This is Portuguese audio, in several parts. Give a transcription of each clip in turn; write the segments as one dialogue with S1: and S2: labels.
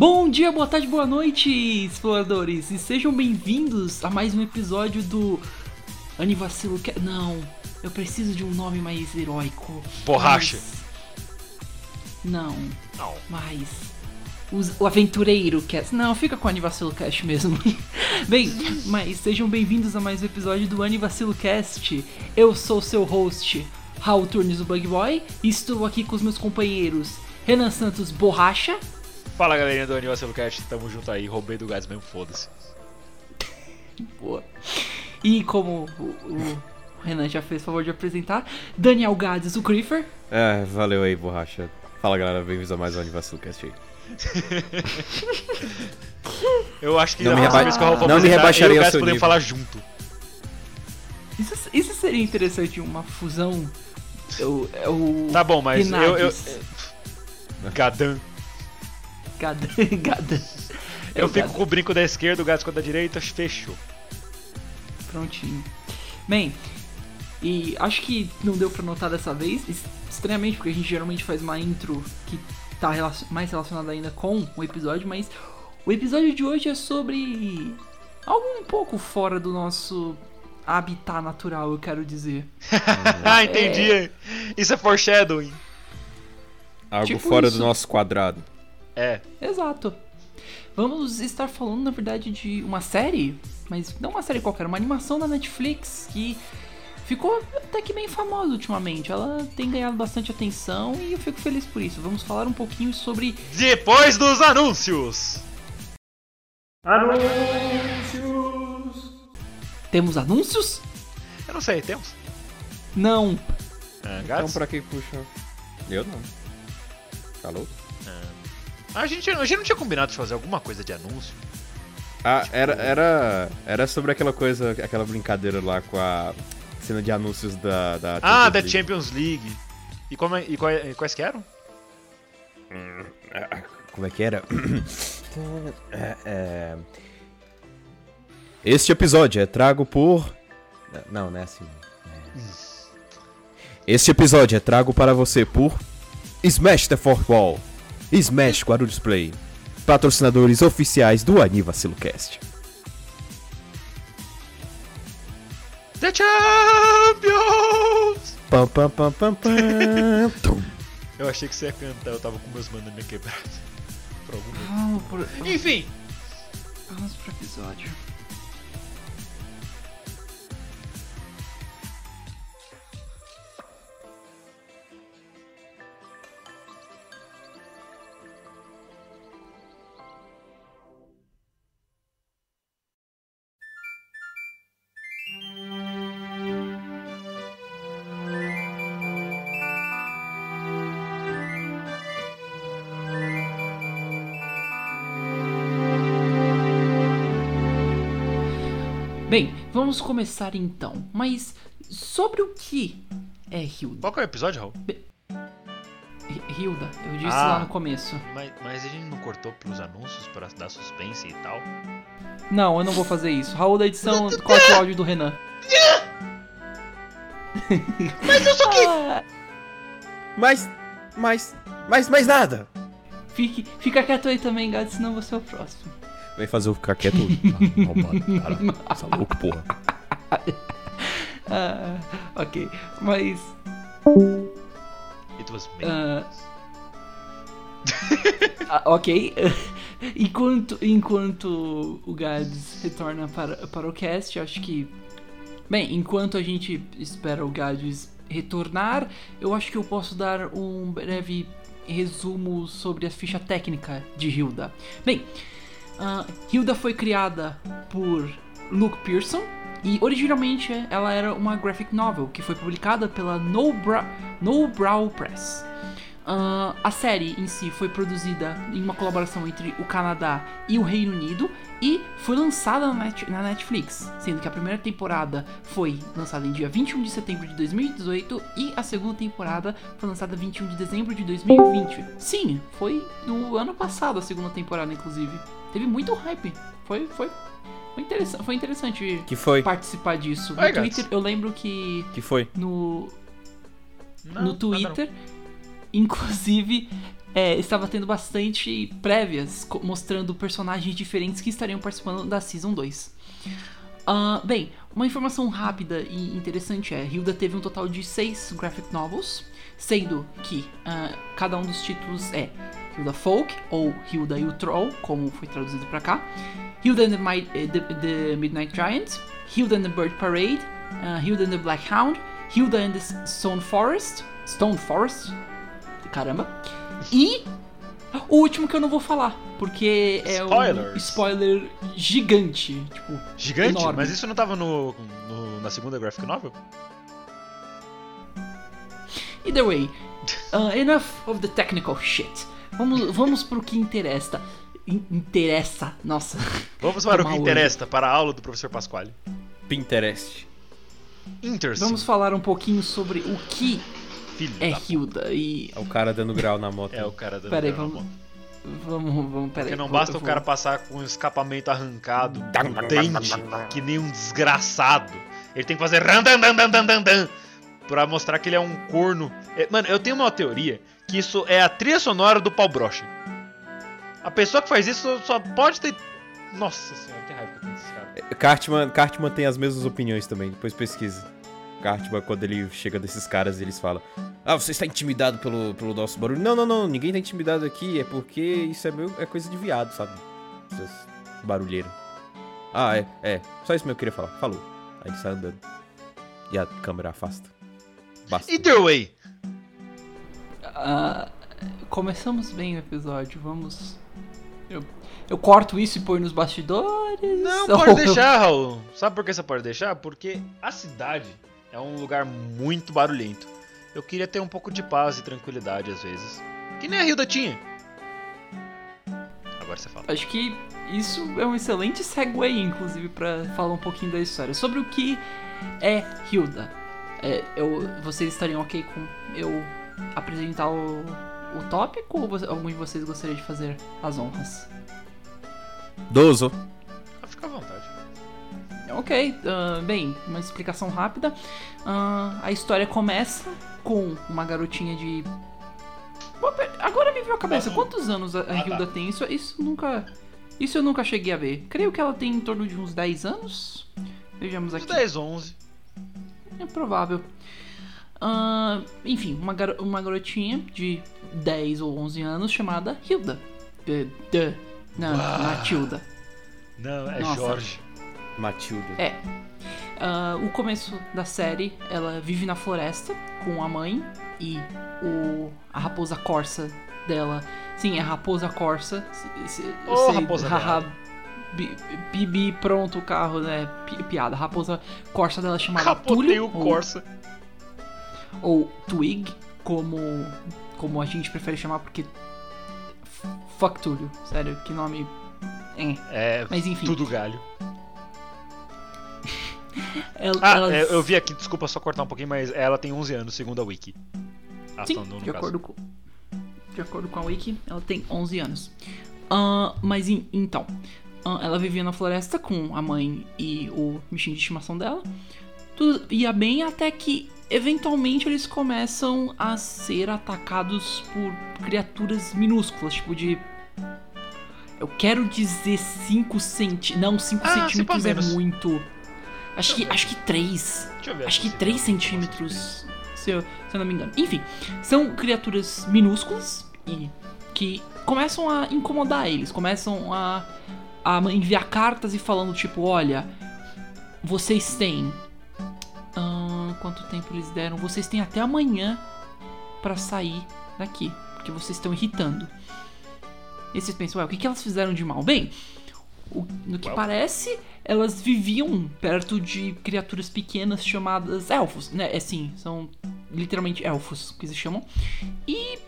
S1: Bom dia, boa tarde, boa noite, exploradores, e sejam bem-vindos a mais um episódio do Anivacilo que Não, eu preciso de um nome mais heróico.
S2: Borracha.
S1: Mais- Não,
S2: Não.
S1: mais. Os- O Aventureiro Cast. Não, fica com o Anivacilo Cast mesmo. Bem, mas sejam bem-vindos a mais um episódio do Anivacilo Cast. Eu sou seu host, Raul Turnes, o Bug Boy, e estou aqui com os meus companheiros Renan Santos Borracha.
S2: Fala galerinha do Anivacilo Cast, tamo junto aí, roubei do gás mesmo, foda-se.
S1: Boa. E como o, o Renan já fez o favor de apresentar, Daniel Gades, o Creeper.
S3: É, valeu aí, borracha. Fala galera, bem-vindos a mais um Anivacilo Cast aí.
S2: Eu acho que
S3: Não me reba-
S2: vez que eu vou
S3: não me rebaixaria
S2: eu e o Gás podemos falar junto.
S1: Isso, isso seria interessante, uma fusão. É o, é
S2: Tá bom, mas eu... eu... Gadan.
S1: Gada, Gada. É
S2: Eu
S1: o
S2: fico
S1: Gada.
S2: com o brinco da esquerda, o Gás com a da direita, fechou.
S1: Prontinho. Bem, e acho que não deu pra notar dessa vez, es- estranhamente, porque a gente geralmente faz uma intro que tá relacion- mais relacionada ainda com o episódio, mas o episódio de hoje é sobre algo um pouco fora do nosso habitat natural, eu quero dizer.
S2: ah, entendi. Isso é foreshadowing.
S3: Algo
S1: Tipo
S3: fora
S1: isso.
S3: do nosso quadrado.
S2: É.
S1: Exato. Vamos estar falando, na verdade, de uma série, mas não uma série qualquer, uma animação da Netflix que ficou até que bem famosa ultimamente. Ela tem ganhado bastante atenção e eu fico feliz por isso. Vamos falar um pouquinho sobre.
S2: Depois dos anúncios.
S1: Temos anúncios?
S2: Eu não sei, temos?
S1: Não.
S2: Ah,
S3: Então pra que puxa? Eu não. Falou?
S2: A gente, a gente não tinha combinado de fazer alguma coisa de anúncio?
S3: Ah, era, era, era sobre aquela coisa, aquela brincadeira lá com a cena de anúncios da... da
S2: Ah,
S3: Champions
S2: da
S3: League.
S2: Champions League. E, como é- e quais, quais que eram?
S3: Como é que era? É, é... Este episódio é trago por... Não, não é assim. É. Este episódio é trago para você por Smash the Fourth Wall, Smash Guarulhos Play, patrocinadores oficiais do AnivaciloCast.
S2: The Champions!
S3: Pam, pam, pam, pam, pam.
S2: Eu achei que você ia cantar, eu tava com meus minha quebrada. Por algum motivo.
S1: Vamos pro,
S2: Enfim,
S1: vamos pro episódio. Vamos começar então. Mas sobre o que é Hilda?
S2: qual que é o episódio, Raul?
S1: Hi- Hilda, eu disse
S2: Ah.
S1: lá no começo.
S2: Mas, mas a gente não cortou pros anúncios pra dar suspense e tal?
S1: Não, eu não vou fazer isso. Raul da edição, corta o áudio do Renan.
S2: Mas eu sou que...
S1: Ah,
S3: Mas, mas, mas, mais nada.
S1: fique, fica quieto aí também, gato, senão você é o próximo.
S3: Vem fazer eu ficar quieto. Ah, roubado, cara. É louco, porra.
S1: Ah, ok, mas.
S2: It was me.
S1: ah, ah, ok. enquanto, enquanto o Gads retorna para, para o cast, acho que. Bem, enquanto a gente espera o Gads retornar, eu acho que eu posso dar um breve resumo sobre a ficha técnica de Hilda. Bem, ah, Hilda foi criada por Luke Pearson e originalmente ela era uma graphic novel que foi publicada pela No Bra No Brow Press. Ah, a série em si foi produzida em uma colaboração entre o Canadá e o Reino Unido e foi lançada na, Net- na Netflix, sendo que a primeira temporada foi lançada em dia 21 de setembro de 2018 e a segunda temporada foi lançada 21 de dezembro de 2020. Sim, foi no ano passado a segunda temporada, inclusive. Teve muito hype. Foi, foi, foi, interessante, foi interessante
S3: Que foi?
S1: participar disso. No. Twitter, eu lembro que
S3: Que foi?
S1: no,
S2: Não,
S1: no Twitter, inclusive, é, estava tendo bastante prévias mostrando personagens diferentes que estariam participando da Season 2. Ah, bem, uma informação rápida e interessante é: Hilda teve um total de seis graphic novels, sendo que ah, cada um dos títulos é Hilda Folk ou Hilda e o Troll, como foi traduzido para cá, Hilda and the, Mi- eh, the- the Midnight Giant, Hilda and the Bird Parade, ah, Hilda and the Black Hound, Hilda and the Stone Forest, Stone Forest, caramba, e o último que eu não vou falar, porque é um
S2: Spoilers.
S1: spoiler gigante, tipo,
S2: Gigante?
S1: Enorme.
S2: Mas isso não tava no, no- na segunda graphic novel?
S1: Either way, uh, enough of the technical shit. Vamos, vamos pro que interessa. In- interessa, nossa.
S2: Vamos para o que interessa, para a aula do professor Pasquale.
S3: Pinterest.
S2: Interesting.
S1: Vamos falar um pouquinho sobre o que
S2: Filho
S1: é
S2: da...
S1: Hilda e.
S3: É o cara dando grau na moto.
S2: É o cara da
S1: Pera aí,
S2: da
S1: vamos.
S2: moto.
S1: Vamos, vamos, pera aí.
S2: Porque não basta o
S1: vou-
S2: cara passar com o escapamento arrancado, com dente, que nem um desgraçado. Ele tem que fazer randandandandandan pra mostrar que ele é um corno. É, mano, eu tenho uma teoria que isso é a trilha sonora do pau brocha. A pessoa que faz isso só pode ter. Nossa senhora, que raiva que eu tenho desse cara.
S3: Cartman, Cartman tem as mesmas opiniões também, depois pesquisa. Cartman, quando ele chega desses caras, eles falam: Ah, você está intimidado pelo, pelo nosso barulho. Não, não, não, ninguém tá intimidado aqui, é porque isso é, meu, é coisa de viado, sabe? Essas barulheiras. Ah, é, é. Só isso mesmo que eu queria falar. Falou. Aí ele sai andando. E a câmera afasta. Basta.
S2: Either way,
S1: Ah, começamos bem o episódio, vamos. Eu, eu corto isso e ponho nos bastidores?
S2: Não,
S1: Ou-
S2: pode deixar, Raul. Sabe por que você pode deixar? Porque a cidade é um lugar muito barulhento. Eu queria ter um pouco de paz e tranquilidade às vezes. Que nem a Hilda tinha. Agora você fala.
S1: Acho que isso é um excelente segue, inclusive, pra falar um pouquinho da história. Sobre o que é Hilda. É, eu, vocês estariam ok com eu apresentar o, o tópico ou você- algum de vocês gostaria de fazer as honras?
S3: Dozo.
S2: Ah, Fica à vontade.
S1: Ok, ah, bem, uma explicação rápida. Ah, a história começa com uma garotinha de. Pera- Agora me veio a cabeça, quantos anos a, a
S2: Ah, tá.
S1: Hilda tem? Isso, isso nunca. Isso eu nunca cheguei a ver. Creio que ela tem em torno de uns 10 anos. Vejamos
S2: Uns
S1: aqui.
S2: 10, 11.
S1: É provável. Ah, enfim, uma, garo- uma garotinha de 10 ou 11 anos chamada Hilda. Não, Matilda.
S2: Não, é
S1: Nossa.
S2: Jorge.
S3: Matilda.
S1: É. Ah, o começo da série, ela vive na floresta com a mãe e o, a raposa corsa dela. Sim, é a raposa corsa. Se- sei,
S2: raposa
S1: bi- Bibi, pronto o carro, né? Pi- piada. A raposa corsa dela é chamada
S2: Capotei
S1: Túlio.
S2: o
S1: ou-
S2: Corsa.
S1: ou Twig, como, como a gente prefere chamar, porque. Fuck Túlio, sério, que nome. É.
S2: É,
S1: Mas enfim.
S2: tudo galho.
S1: El-
S2: Ah,
S1: elas-
S2: é, eu vi aqui, desculpa só cortar um pouquinho, mas ela tem 11 anos, segundo a Wiki. Ah,
S1: Sim, de
S2: caso.
S1: acordo, com, de acordo com a Wiki, ela tem 11 anos. Ah, mas em- então, ah, ela vivia na floresta com a mãe e o bichinho de estimação dela. Tudo ia bem até que, eventualmente, eles começam a ser atacados por criaturas minúsculas, tipo de... Eu quero dizer 5 centímetros... Não, 5
S2: Ah,
S1: centímetros é muito... Acho que, acho que 3.
S2: Deixa eu ver
S1: Acho que
S2: se
S1: 3
S2: tem alguma
S1: centímetros, se eu, se eu não me engano. Enfim, são criaturas minúsculas e que começam a incomodar eles, começam a, a enviar cartas e falando tipo, olha, vocês têm ahn, quanto tempo eles deram? Vocês têm até amanhã pra sair daqui, porque vocês estão irritando. E vocês pensam, ué, o que, que elas fizeram de mal? Bem, o- no que
S2: Well.
S1: parece, elas viviam perto de criaturas pequenas chamadas elfos, né? Assim, são literalmente elfos que se chamam. E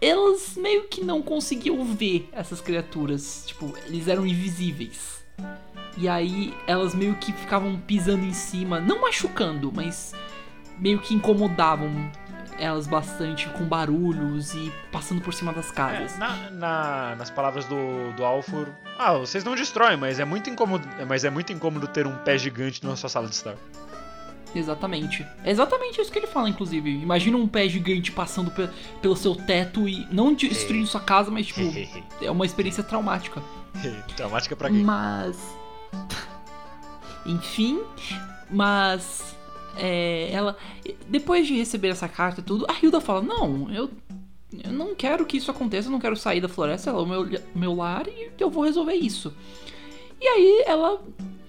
S1: elas meio que não conseguiam ver essas criaturas. Tipo, eles eram invisíveis. E aí elas meio que ficavam pisando em cima, não machucando, mas meio que incomodavam elas bastante com barulhos e passando por cima das casas.
S2: É, na- na- nas palavras do, do Alfur, ah, vocês não destroem, mas é muito incômodo, mas é muito incômodo ter um pé gigante na sua sala de estar.
S1: Exatamente. É exatamente isso que ele fala, inclusive. Imagina um pé gigante passando pe- pelo seu teto e não destruindo sua casa, mas tipo, é uma experiência traumática.
S2: Traumática pra quem?
S1: Mas. Enfim, mas. É, ela. Depois de receber essa carta e tudo, a Hilda fala: Não, eu. Eu não quero que isso aconteça, eu não quero sair da floresta, ela é o meu, meu lar e eu vou resolver isso. E aí ela,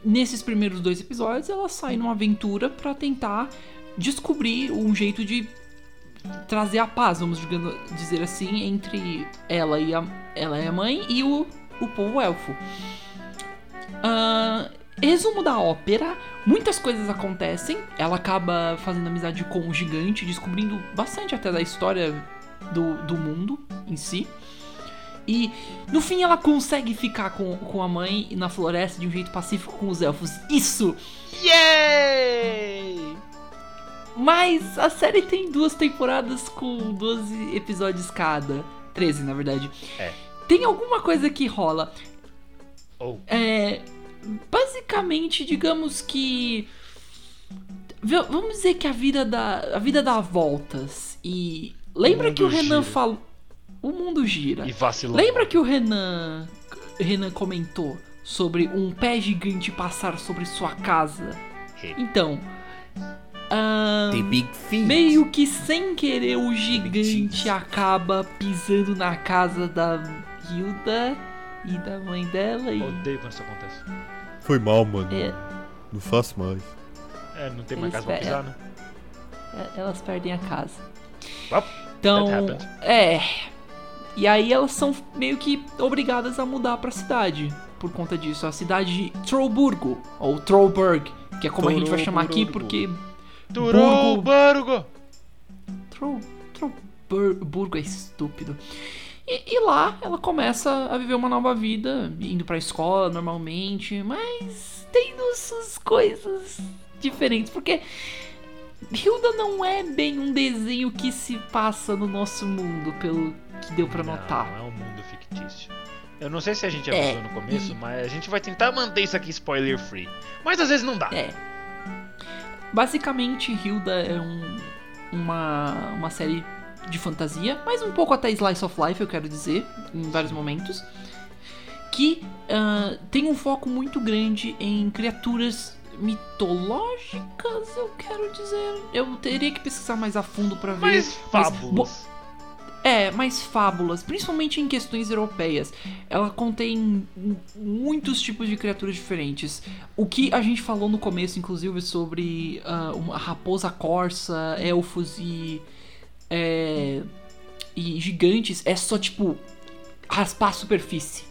S1: nesses primeiros dois episódios, ela sai numa aventura pra tentar descobrir um jeito de trazer a paz, vamos dizer assim, entre ela e a, ela e a mãe e o, o povo elfo. Ah, resumo da ópera: muitas coisas acontecem. Ela acaba fazendo amizade com o gigante, descobrindo bastante até da história do, do mundo em si. E no fim ela consegue ficar com, com a mãe na floresta de um jeito pacífico com os elfos. Isso!
S2: Yay!
S1: Mas a série tem duas temporadas com 12 episódios cada. 13, na verdade.
S2: É.
S1: Tem alguma coisa que rola.
S2: Oh.
S1: É. Basicamente, digamos que. Vamos dizer que a vida dá, a vida dá voltas. E. Lembra
S2: mundo
S1: que o Renan
S2: gira.
S1: falou. O mundo gira.
S2: E vacilou.
S1: Lembra que o Renan. Renan comentou sobre um pé gigante passar sobre sua casa? Então. ahn,
S3: The Big Feet.
S1: meio que sem querer o gigante acaba pisando na casa da Hilda e da mãe dela e.
S2: Odeio quando isso acontece.
S3: Foi mal, mano.
S1: É,
S3: Não faço mais.
S2: É, não tem mais
S1: Eles
S2: casa pra pisar, né?
S1: é, elas perdem a casa.
S2: Well,
S1: Então, é. E aí elas são meio que obrigadas a mudar pra cidade por conta disso. A cidade de Trollburgo, ou Trollburg, que é como a gente vai chamar aqui
S3: Trollburgo.
S1: porque
S2: Turou,
S1: Burgo-
S2: Burgo!
S1: Troll, Trollburgo é estúpido. E, e lá ela começa a viver uma nova vida, indo pra escola normalmente, mas tendo suas coisas diferentes, porque Hilda não é bem um desenho que se passa no nosso mundo, pelo que deu pra notar.
S2: Não, é um mundo fictício. Eu não sei se a gente
S1: É,
S2: avisou no começo,
S1: e-
S2: mas a gente vai tentar manter isso aqui spoiler free. Mas às vezes não dá.
S1: É. Basicamente, Hilda é um- uma, uma série de fantasia, mas um pouco até Slice of Life, eu quero dizer, em vários momentos. Que ah, tem um foco muito grande em criaturas mitológicas, eu quero dizer. Eu teria que pesquisar mais a fundo pra ver.
S2: Mas
S1: mas-
S2: fábulas.
S1: é, mais fábulas, principalmente em questões europeias. Ela contém muitos tipos de criaturas diferentes. O que a gente falou no começo, inclusive, sobre ah, uma raposa corsa, elfos e. é, e gigantes, é só tipo. raspar a superfície.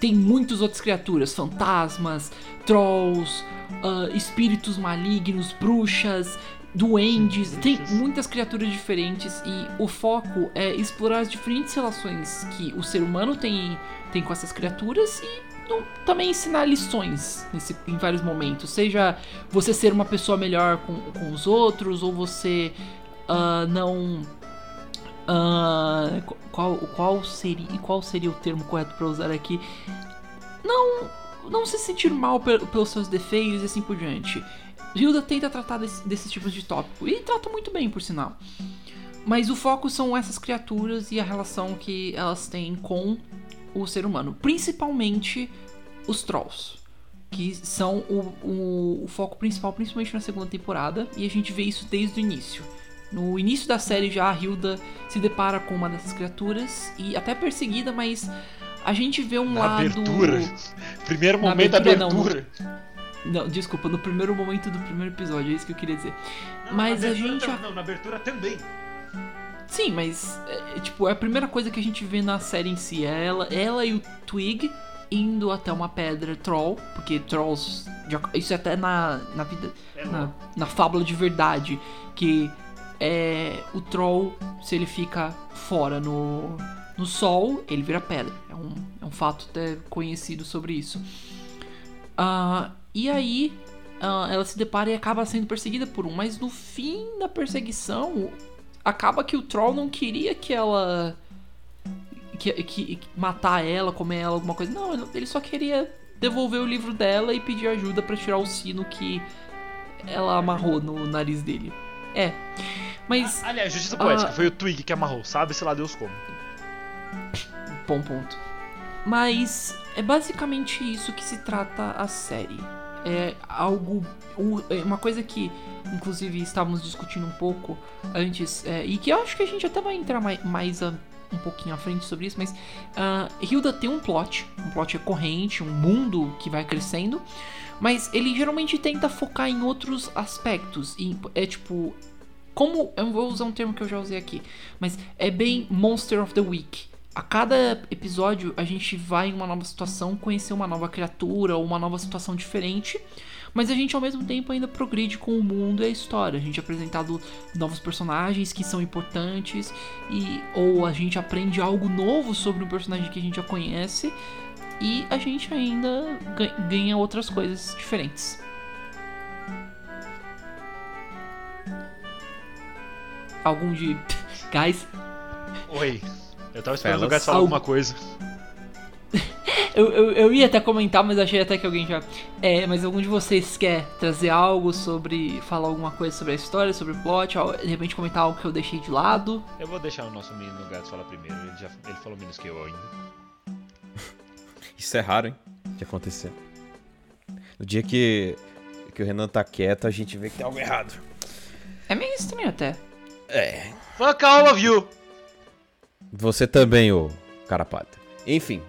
S1: Tem muitas outras criaturas, fantasmas, trolls, ah, espíritos malignos, bruxas, duendes, tem muitas criaturas diferentes e o foco é explorar as diferentes relações que o ser humano tem, tem com essas criaturas e também ensinar lições nesse- em vários momentos. Seja você ser uma pessoa melhor com, com os outros ou você ah, não. Qu- qual, qual, seria, qual seria o termo correto para usar aqui? Não, não se sentir mal pe- pelos seus defeitos e assim por diante. Hilda tenta tratar desse- desses tipos de tópico e trata muito bem, por sinal. Mas o foco são essas criaturas e a relação que elas têm com o ser humano, principalmente os trolls, que são o, o- o foco principal, principalmente na segunda temporada, e a gente vê isso desde o início. No início da série já a Hilda se depara com uma dessas criaturas e até perseguida, mas a gente vê um
S2: Na
S1: lado
S2: abertura. Primeiro momento da
S1: abertura, não,
S2: abertura.
S1: não, desculpa, no primeiro momento do primeiro episódio, é isso que eu queria dizer.
S2: Não,
S1: Mas a gente
S2: tam- Não, na abertura também.
S1: Sim, mas é, tipo, é a primeira coisa que a gente vê na série em si. É ela, ela e o Twig indo até uma pedra troll, porque trolls. já- isso é até na, na vida.
S2: É
S1: Na, na fábula de verdade. Que é, o troll, se ele fica fora no, no sol, ele vira pedra. É um, é um fato até conhecido sobre isso. Ah, e aí ah, ela se depara e acaba sendo perseguida por um, mas no fim da perseguição acaba que o troll não queria que ela que, que- que matar ela, comer ela, alguma coisa. Não, ele- só queria devolver o livro dela e pedir ajuda pra tirar o sino que ela amarrou no nariz dele. É. Mas
S2: Aliás, justiça poética,
S1: Ah.
S2: foi o Twig que amarrou, sabe-se lá Deus como.
S1: Bom ponto. Mas é basicamente isso que se trata a série. É algo. é Uma coisa que, inclusive, estávamos discutindo um pouco antes, é, e que eu acho que a gente até vai entrar mais, mais a- um pouquinho à frente sobre isso, mas ah, Hilda tem um plot, um plot recorrente, um mundo que vai crescendo, mas ele geralmente tenta focar em outros aspectos. E é tipo. Como. Eu vou usar um termo que eu já usei aqui, mas é bem Monster of the Week. A cada episódio a gente vai em uma nova situação, conhecer uma nova criatura ou uma nova situação diferente, mas a gente ao mesmo tempo ainda progride com o mundo e a história. A gente é apresentado novos personagens que são importantes e ou a gente aprende algo novo sobre um personagem que a gente já conhece e a gente ainda ga- ganha outras coisas diferentes. Algum de guys
S2: Oi. Eu tava esperando o. Gats falar alguma coisa.
S1: Eu, eu, eu ia até comentar, mas achei até que alguém já. É, mas algum de vocês quer trazer algo sobre. falar alguma coisa sobre a história, sobre o plot, de repente comentar algo que eu deixei de lado?
S2: Eu vou deixar o nosso menino Gats falar primeiro, ele, já, ele falou menos que eu ainda.
S3: Isso é raro, hein? De acontecer. No dia que, que o Renan tá quieto, a gente vê que tem algo errado.
S1: É meio estranho até.
S3: É.
S2: Fuck all of you!
S3: Você também, ô carapata. Enfim.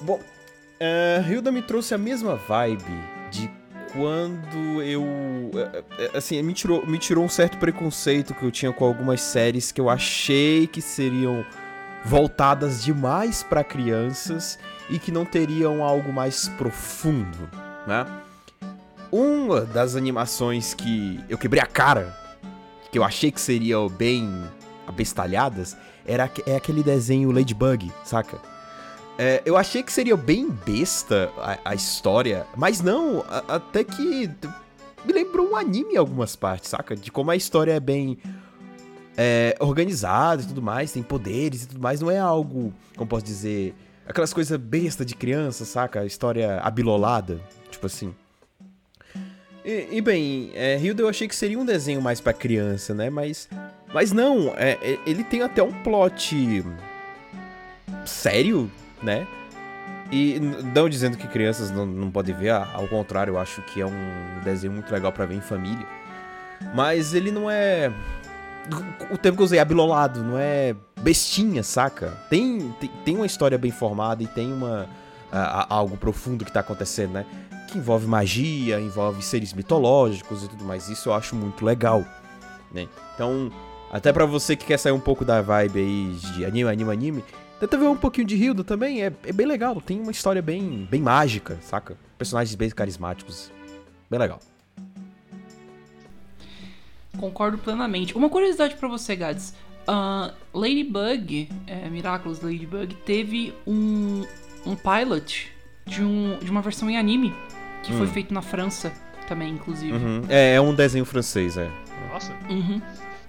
S3: Bom, uh, Hilda me trouxe a mesma vibe de quando eu. eh, eh, Assim, me tirou, me tirou um certo preconceito que eu tinha com algumas séries que eu achei que seriam voltadas demais pra crianças e que não teriam algo mais profundo, né? Uma das animações que eu quebrei a cara, que eu achei que seriam bem abestalhadas, era é aquele desenho Ladybug, saca? É, eu achei que seria bem besta a, a história, mas não, a- até que me lembrou um anime em algumas partes, saca? De como a história é bem é, organizada e tudo mais, tem poderes e tudo mais, não é algo, como posso dizer, aquelas coisas besta de criança, saca? História abilolada, tipo assim. E, e bem, é, Hilda eu achei que seria um desenho mais pra criança, né? Mas, mas não, é, é- ele tem até um plot sério, né? E não dizendo que crianças não, não podem ver, ao contrário, eu acho que é um desenho muito legal pra ver em família. Mas ele não é. O tempo que eu usei, abilolado, não é bestinha, saca? Tem, tem, tem uma história bem formada e tem uma. a- a- algo profundo que tá acontecendo, né? Que envolve magia, envolve seres mitológicos e tudo mais. Isso eu acho muito legal, né? Então, até pra você que quer sair um pouco da vibe aí de anime, anime, anime, tenta ver um pouquinho de Hilda também, é, é bem legal. Tem uma história bem, bem mágica, saca? Personagens bem carismáticos. Bem legal.
S1: Concordo plenamente. Uma curiosidade pra você, Gads. Ah, Ladybug, é, Miraculous Ladybug, teve um, um pilot de, um, de uma versão em anime que foi
S3: Hum.
S1: feito na França também, inclusive.
S3: Uhum. É, é um desenho francês, é.
S2: Nossa,
S1: Uhum.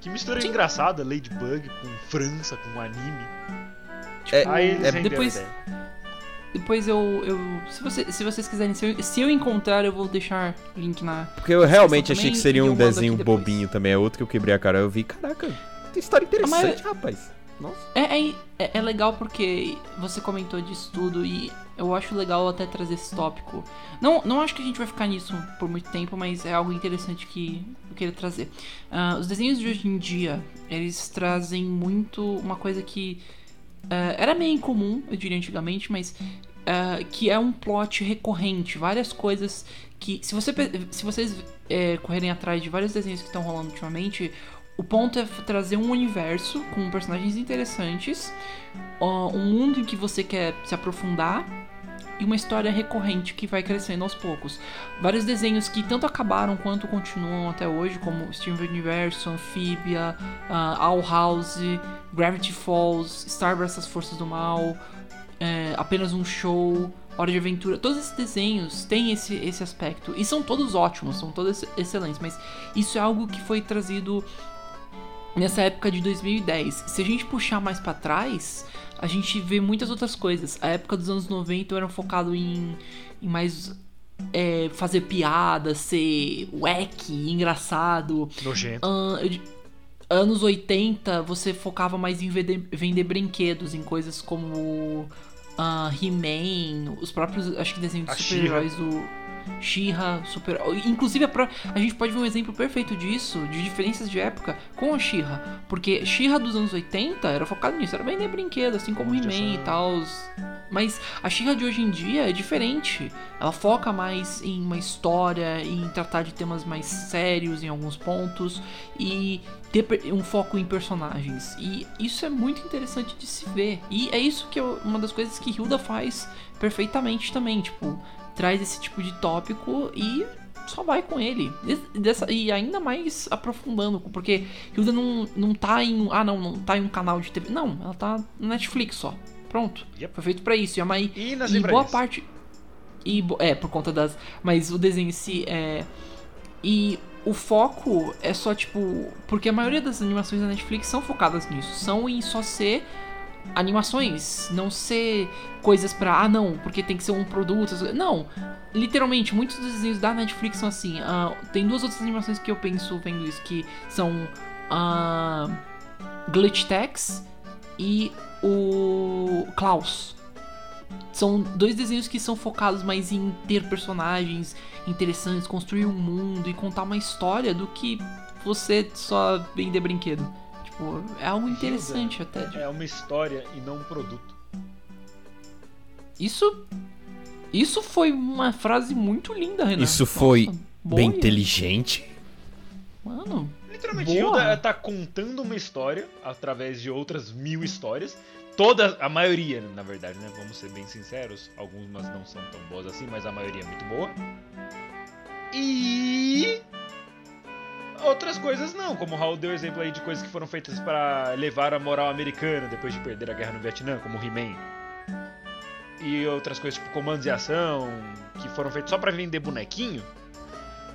S2: que mistura engraçada, Ladybug com França, com anime.
S3: É,
S2: Aí eles
S3: é-
S1: depois-
S2: a ideia.
S1: Depois eu. eu se, você, se vocês quiserem, se eu, se eu encontrar, eu vou deixar link na.
S3: Porque eu realmente
S1: também,
S3: achei que seria um desenho bobinho também. É outro que eu quebrei a cara. Eu vi, caraca, tem história interessante, rapaz. Nossa.
S1: É, é, é- é legal porque você comentou disso tudo e eu acho legal até trazer esse tópico. Não, não acho que a gente vai ficar nisso por muito tempo, mas é algo interessante que eu queria trazer. Ah, os desenhos de hoje em dia, eles trazem muito uma coisa que ah, era meio incomum, eu diria antigamente, mas ah, que é um plot recorrente, várias coisas que se, você, se vocês é, correrem atrás de vários desenhos que estão rolando ultimamente, o ponto é trazer um universo com personagens interessantes, um mundo em que você quer se aprofundar e uma história recorrente que vai crescendo aos poucos. Vários desenhos que tanto acabaram quanto continuam até hoje, como Steven Universo, Amphibia, uh, Owl House, Gravity Falls, Star vs Forças do Mal, é, Apenas um Show, Hora de Aventura. Todos esses desenhos têm esse, esse aspecto. E são todos ótimos, são todos excelentes, mas isso é algo que foi trazido nessa época de 2010. Se a gente puxar mais para trás, a gente vê muitas outras coisas. A época dos anos 90 era focado em, em mais é, fazer piada, ser wack, engraçado.
S2: Nojento.
S1: Anos 80 você focava mais em vender, vender brinquedos, em coisas como ah, He-Man, os próprios, acho que desenhos de super-heróis do She-Ra, super. Inclusive, a, a gente pode ver um exemplo perfeito disso, de diferenças de época, com a She-Ra. Porque She-Ra dos anos 80 era focado nisso, era vender brinquedo, assim como He-Man e tal. Mas a She-Ra de hoje em dia é diferente. Ela foca mais em uma história, em tratar de temas mais sérios em alguns pontos e ter um foco em personagens. E isso é muito interessante de se ver. E é isso que eu- uma das coisas que Hilda faz perfeitamente também, tipo, traz esse tipo de tópico e só vai com ele. E, dessa- e ainda mais aprofundando, porque Hilda não, não tá em. Ah, não, não tá em um canal de TV. Não, ela tá no Netflix só. Pronto.
S2: Yep.
S1: Foi feito pra isso. E a Mai.
S2: E nas
S1: E boa parte. E, é, por conta das. Mas o desenho em si é. E o foco é só tipo. Porque a maioria das animações da Netflix são focadas nisso. São em só ser animações, não ser coisas pra. Ah, não, porque tem que ser um produto. Não. Literalmente, muitos dos desenhos da Netflix são assim. ah, tem duas outras animações que eu penso vendo isso que são. ah, Glitch Tex e o Klaus. São dois desenhos que são focados mais em ter personagens interessantes, construir um mundo e contar uma história do que você só vender brinquedo. Tipo, é algo interessante até. de-
S2: É uma história e não um produto.
S1: Isso. Isso foi uma frase muito linda, Renan.
S3: Isso foi
S1: Nossa,
S3: Bem inteligente.
S1: Mano,
S2: Literalmente,
S1: Boa.
S2: Hilda tá contando uma história através de outras mil histórias. Toda, a maioria, na verdade, né? Vamos ser bem sinceros. Algumas não são tão boas assim, mas a maioria é muito boa. E. Outras coisas não, como o Raul deu exemplo aí de coisas que foram feitas para levar a moral americana depois de perder a guerra no Vietnã, como o He-Man. E outras coisas tipo comandos de ação, que foram feitos só para vender bonequinho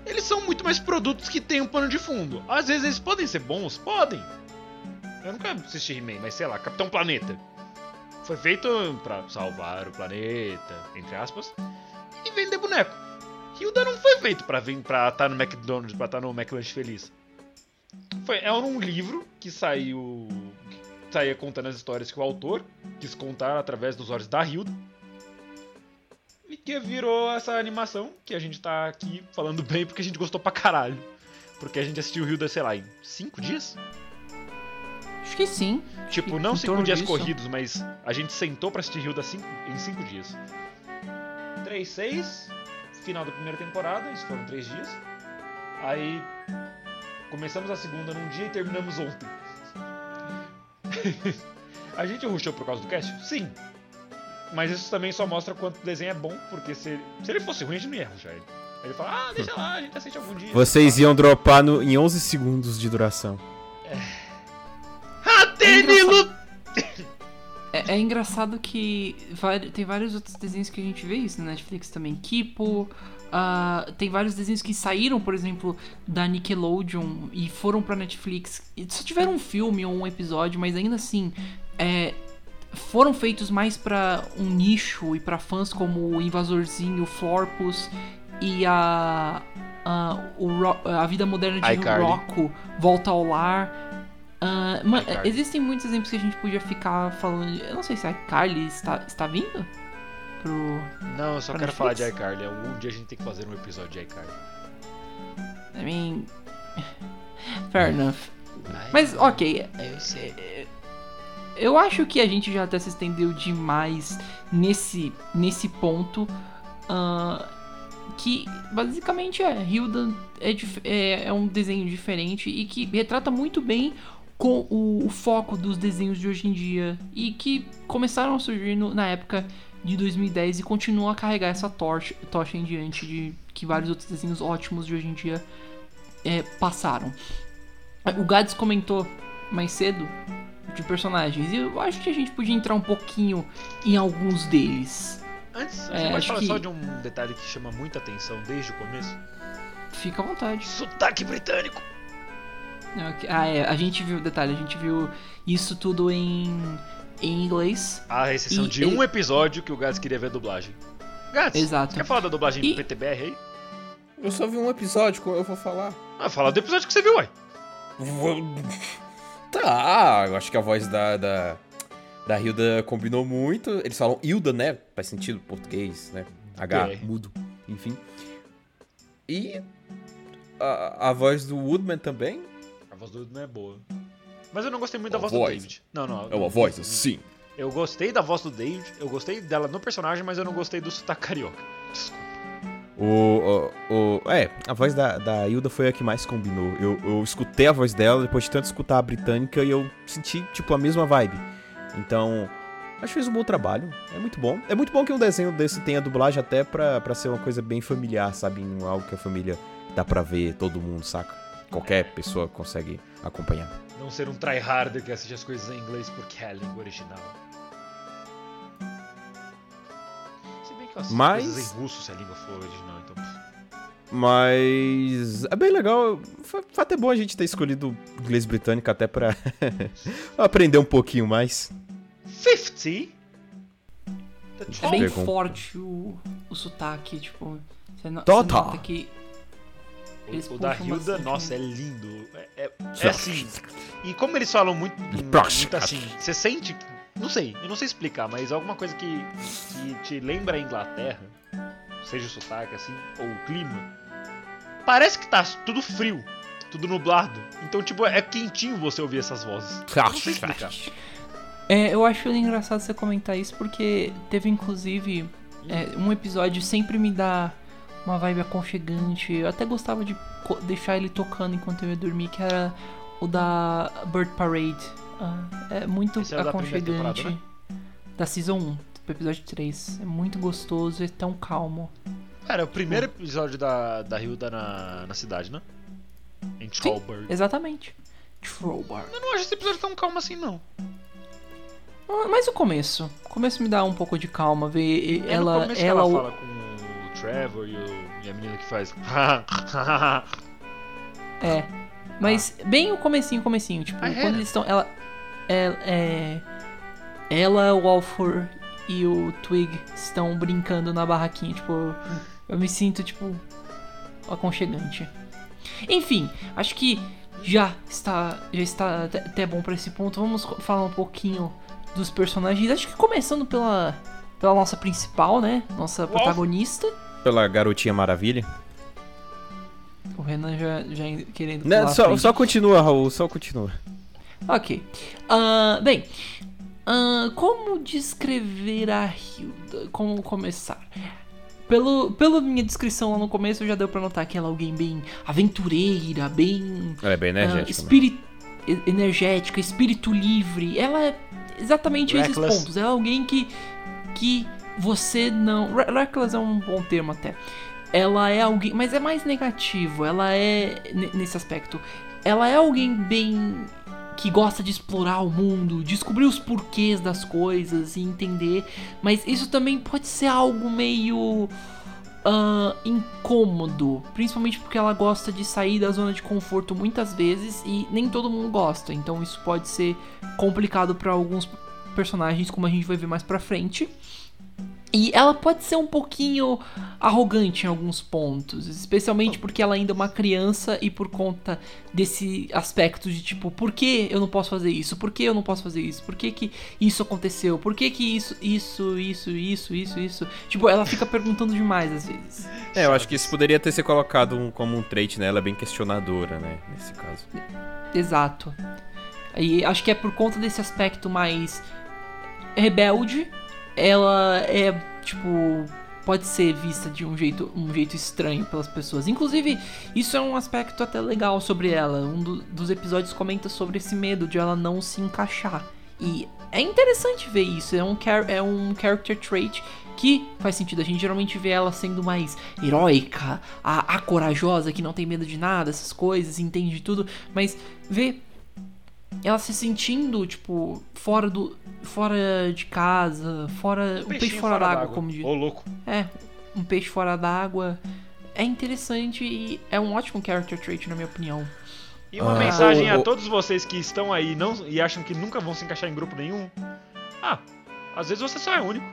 S2: eles são muito mais produtos que tem um pano de fundo. Às vezes eles podem ser bons, podem. Eu nunca assisti He-Man, mas sei lá, Capitão Planeta. Foi feito pra salvar o planeta, entre aspas, e vender boneco. Hilda não foi feito pra vir pra estar no McDonald's, pra estar no McLanche Feliz. Foi, é um livro que saiu. que saía contando as histórias que o autor quis contar através dos olhos da Hilda. E que virou essa animação que a gente tá aqui falando bem porque a gente gostou pra caralho. Porque a gente assistiu Hilda, sei lá, em 5 dias?
S1: acho que sim.
S2: Tipo, não 5
S1: torno
S2: dias
S1: disso.
S2: corridos, mas a gente sentou pra assistir Hilda cinco, em 5 dias. 3, 6, final da primeira temporada, isso foram 3 dias. Aí começamos a segunda num dia e terminamos ontem. a gente rushou por causa do cast? Sim. Mas isso também só mostra quanto o desenho é bom, porque se ele, se ele fosse ruim, a gente não ia rushar ele. Ele fala, ah, deixa lá, a gente assiste algum dia.
S3: Vocês iam dropar no, em 11 segundos de duração.
S2: Ah, Danilo!
S1: É, é engraçado que vari- tem vários outros desenhos que a gente vê isso na Netflix também. Kipo. ah, tem vários desenhos que saíram, por exemplo, da Nickelodeon e foram pra Netflix. E só tiveram um filme ou um episódio, mas ainda assim. é, foram feitos mais pra um nicho e pra fãs como o Invasorzinho, o Florpus e a. a, o a vida moderna de
S2: iCarly.
S1: Rocco, Volta ao Lar.
S2: ICarly.
S1: existem muitos exemplos que a gente podia ficar falando. Eu não sei se a Carly está, está vindo pro.
S2: Não, eu só quero falar de
S1: Netflix?
S2: iCarly. Um dia a gente tem que fazer um episódio de iCarly.
S1: I mean. Fair enough. Mas, ok.
S2: Eu sei.
S1: Eu acho que a gente já até se estendeu demais nesse, nesse ponto. ah, que basicamente é. Hilda é, é, é um desenho diferente e que retrata muito bem com o, o foco dos desenhos de hoje em dia. E que começaram a surgir no- na época de 2010 e continua a carregar essa tocha, tocha em diante de que vários outros desenhos ótimos de hoje em dia é, passaram. O Gads comentou mais cedo de personagens e eu acho que a gente podia entrar um pouquinho em alguns deles.
S2: Antes,
S1: É,
S2: você pode
S1: acho
S2: falar
S1: que-
S2: só de um detalhe que chama muita atenção desde o começo?
S1: Fica à vontade.
S2: Sotaque britânico!
S1: Ah, é, a gente viu, detalhe, a gente viu isso tudo em, em inglês.
S2: A exceção
S1: E
S2: de um episódio que o Gats queria ver a dublagem. Gats,
S1: Exato.
S2: quer falar da dublagem
S1: E-
S2: PTBR aí?
S3: Eu só vi um episódio, eu vou falar?
S2: Ah, fala do episódio que você viu, ué.
S3: Tá, eu acho que a voz da, da, da Hilda combinou muito. Eles falam Hilda, né? Faz sentido português, né? H,
S2: É.
S3: mudo, enfim. E a, a voz do Woodman também.
S2: A voz do Woodman é boa. Mas eu não gostei muito da
S3: A
S2: voz,
S3: voz.
S2: do David. Não, não.
S3: É uma voz assim.
S2: Eu gostei da voz do David, eu gostei dela no personagem, mas eu não gostei do sotaque carioca. Desculpa.
S3: O, o, o- é, a voz da, da Hilda foi a que mais combinou. Eu, eu escutei a voz dela depois de tanto escutar a britânica e eu senti, tipo, a mesma vibe. Então, acho que fez um bom trabalho. É muito bom. É muito bom que um desenho desse tenha dublagem até pra, pra ser uma coisa bem familiar, sabe? Em algo que a família dá pra ver todo mundo, saca? Qualquer pessoa consegue acompanhar.
S2: Não ser um tryharder que assiste as coisas em inglês porque é a língua original. Se bem que eu assisto
S3: Mas-
S2: coisas em russo se a língua for original, então.
S3: Mas é bem legal. Foi, até bom a gente ter escolhido inglês britânico até pra aprender um pouquinho mais.
S2: 50? The
S1: É bem forte o, o sotaque, tipo. Você no- você
S3: Tota.
S1: nota que eles
S2: O, o da Hilda, nossa, é
S1: um-
S2: lindo. É, é- é assim. E como eles falam muito, muito assim, você sente. Não sei, eu não sei explicar, mas alguma coisa que, que te lembra a Inglaterra, seja o sotaque assim, ou o clima, parece que tá tudo frio, tudo nublado. Então, tipo, é quentinho você ouvir essas vozes. Eu não sei explicar.
S1: É, eu acho engraçado você comentar isso porque teve inclusive é, um episódio sempre me dá uma vibe aconchegante. Eu até gostava de deixar ele tocando enquanto eu ia dormir, que era o da Bird Parade. Ah, é muito
S2: Esse da primeira
S1: aconchegante.
S2: temporada,
S1: Da Season 1, do episódio 3. É muito gostoso e é tão calmo.
S2: Cara, é o primeiro episódio da, da Hilda na, na cidade, né? Em Trollberg.
S1: Exatamente. Trollbar.
S2: Eu não acho esse episódio tão calmo assim, não.
S1: Ah, Mas o começo. O começo me dá um pouco de calma. Ver
S2: É
S1: ela. ela,
S2: ela
S1: o-
S2: fala com Trevor e, o- e a menina que faz.
S1: É. Mas bem o comecinho, comecinho. Tipo,
S2: Ah, é?
S1: quando eles estão. Ela. É, é. Ela, o Alfor e o Twig estão brincando na barraquinha. Tipo, eu me sinto, tipo. aconchegante. Enfim, acho que já está. Já está até- bom pra esse ponto. Vamos falar um pouquinho dos personagens. Acho que começando pela. Pela nossa principal, né? Nossa protagonista.
S3: Pela garotinha maravilha.
S1: O Renan já, já querendo.
S3: Não,
S1: pular à
S3: só, só continua, Raul, só continua.
S1: Ok. Ah, bem, ah, como descrever a Hilda? Como começar? Pelo, pela minha descrição lá no começo, já deu pra notar que ela é alguém bem aventureira, bem
S3: Ela é bem
S1: ah,
S3: energética. né?
S1: espiri- e- energética, espírito livre. Ela é exatamente esses
S2: Reckless.
S1: pontos. Ela é alguém que, que você não. Re- Reckless é um bom termo até. Ela é alguém. Mas é mais negativo. Ela é. ne- Nesse aspecto. Ela é alguém bem. Que gosta de explorar o mundo, descobrir os porquês das coisas e entender. Mas isso também pode ser algo meio. ah, incômodo, principalmente porque ela gosta de sair da zona de conforto muitas vezes e nem todo mundo gosta, então isso pode ser complicado para alguns personagens, como a gente vai ver mais pra frente. E ela pode ser um pouquinho arrogante em alguns pontos, especialmente porque ela ainda é uma criança e por conta desse aspecto de tipo, por que eu não posso fazer isso? Por que eu não posso fazer isso? Por que, que isso aconteceu? Por que, que isso, isso, isso, isso, isso, isso? Tipo, ela fica perguntando demais às vezes.
S3: É, eu acho que isso poderia ter sido colocado um- como um trait, né? Ela é bem questionadora, né? Nesse caso.
S1: Exato. E acho que é por conta desse aspecto mais rebelde, ela é tipo pode ser vista de um jeito um jeito estranho pelas pessoas. Inclusive, isso é um aspecto até legal sobre ela. Um do- dos episódios comenta sobre esse medo de ela não se encaixar. E é interessante ver isso, é um, é um character trait que faz sentido. A gente geralmente vê ela sendo mais heróica, a, a corajosa, que não tem medo de nada, essas coisas, entende de tudo, mas ver ela se sentindo, tipo, fora do. fora de casa, fora. um peixe
S2: Peixinho
S1: fora, d'água, como diz.
S2: Ô, louco.
S1: É, um peixe fora d'água. É interessante e é um ótimo character trait, na minha opinião.
S2: E uma
S3: Ah.
S2: mensagem
S3: O-
S2: a todos vocês que estão aí e não, e acham que nunca vão se encaixar em grupo nenhum. Ah, às vezes você só é único.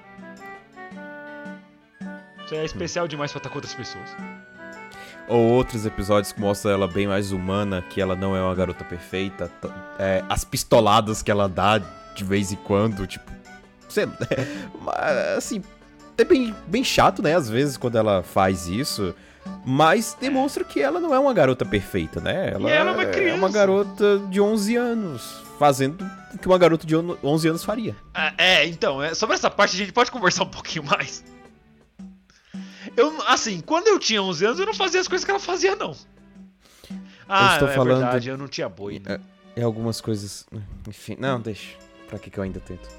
S2: Você é especial demais pra estar com outras pessoas.
S3: Ou outros episódios que mostram ela bem mais humana, que ela não é uma garota perfeita. é, as pistoladas que ela dá de vez em quando, tipo. Sei, assim, é bem, bem chato, né? Às vezes quando ela faz isso. Mas demonstra que ela não é uma garota perfeita, né? Ela,
S2: E ela é uma
S3: é uma garota de 11 anos, fazendo o que uma garota de 11 anos faria.
S2: Ah, é, então, é, sobre essa parte a gente pode conversar um pouquinho mais. Eu, assim, quando eu tinha 11 anos, eu não fazia as coisas que ela fazia, não. Ah,
S3: estou
S2: é
S3: falando-
S2: verdade, eu não tinha boi, né?
S3: É algumas coisas. Enfim, não, deixa. Pra que, que eu ainda tento?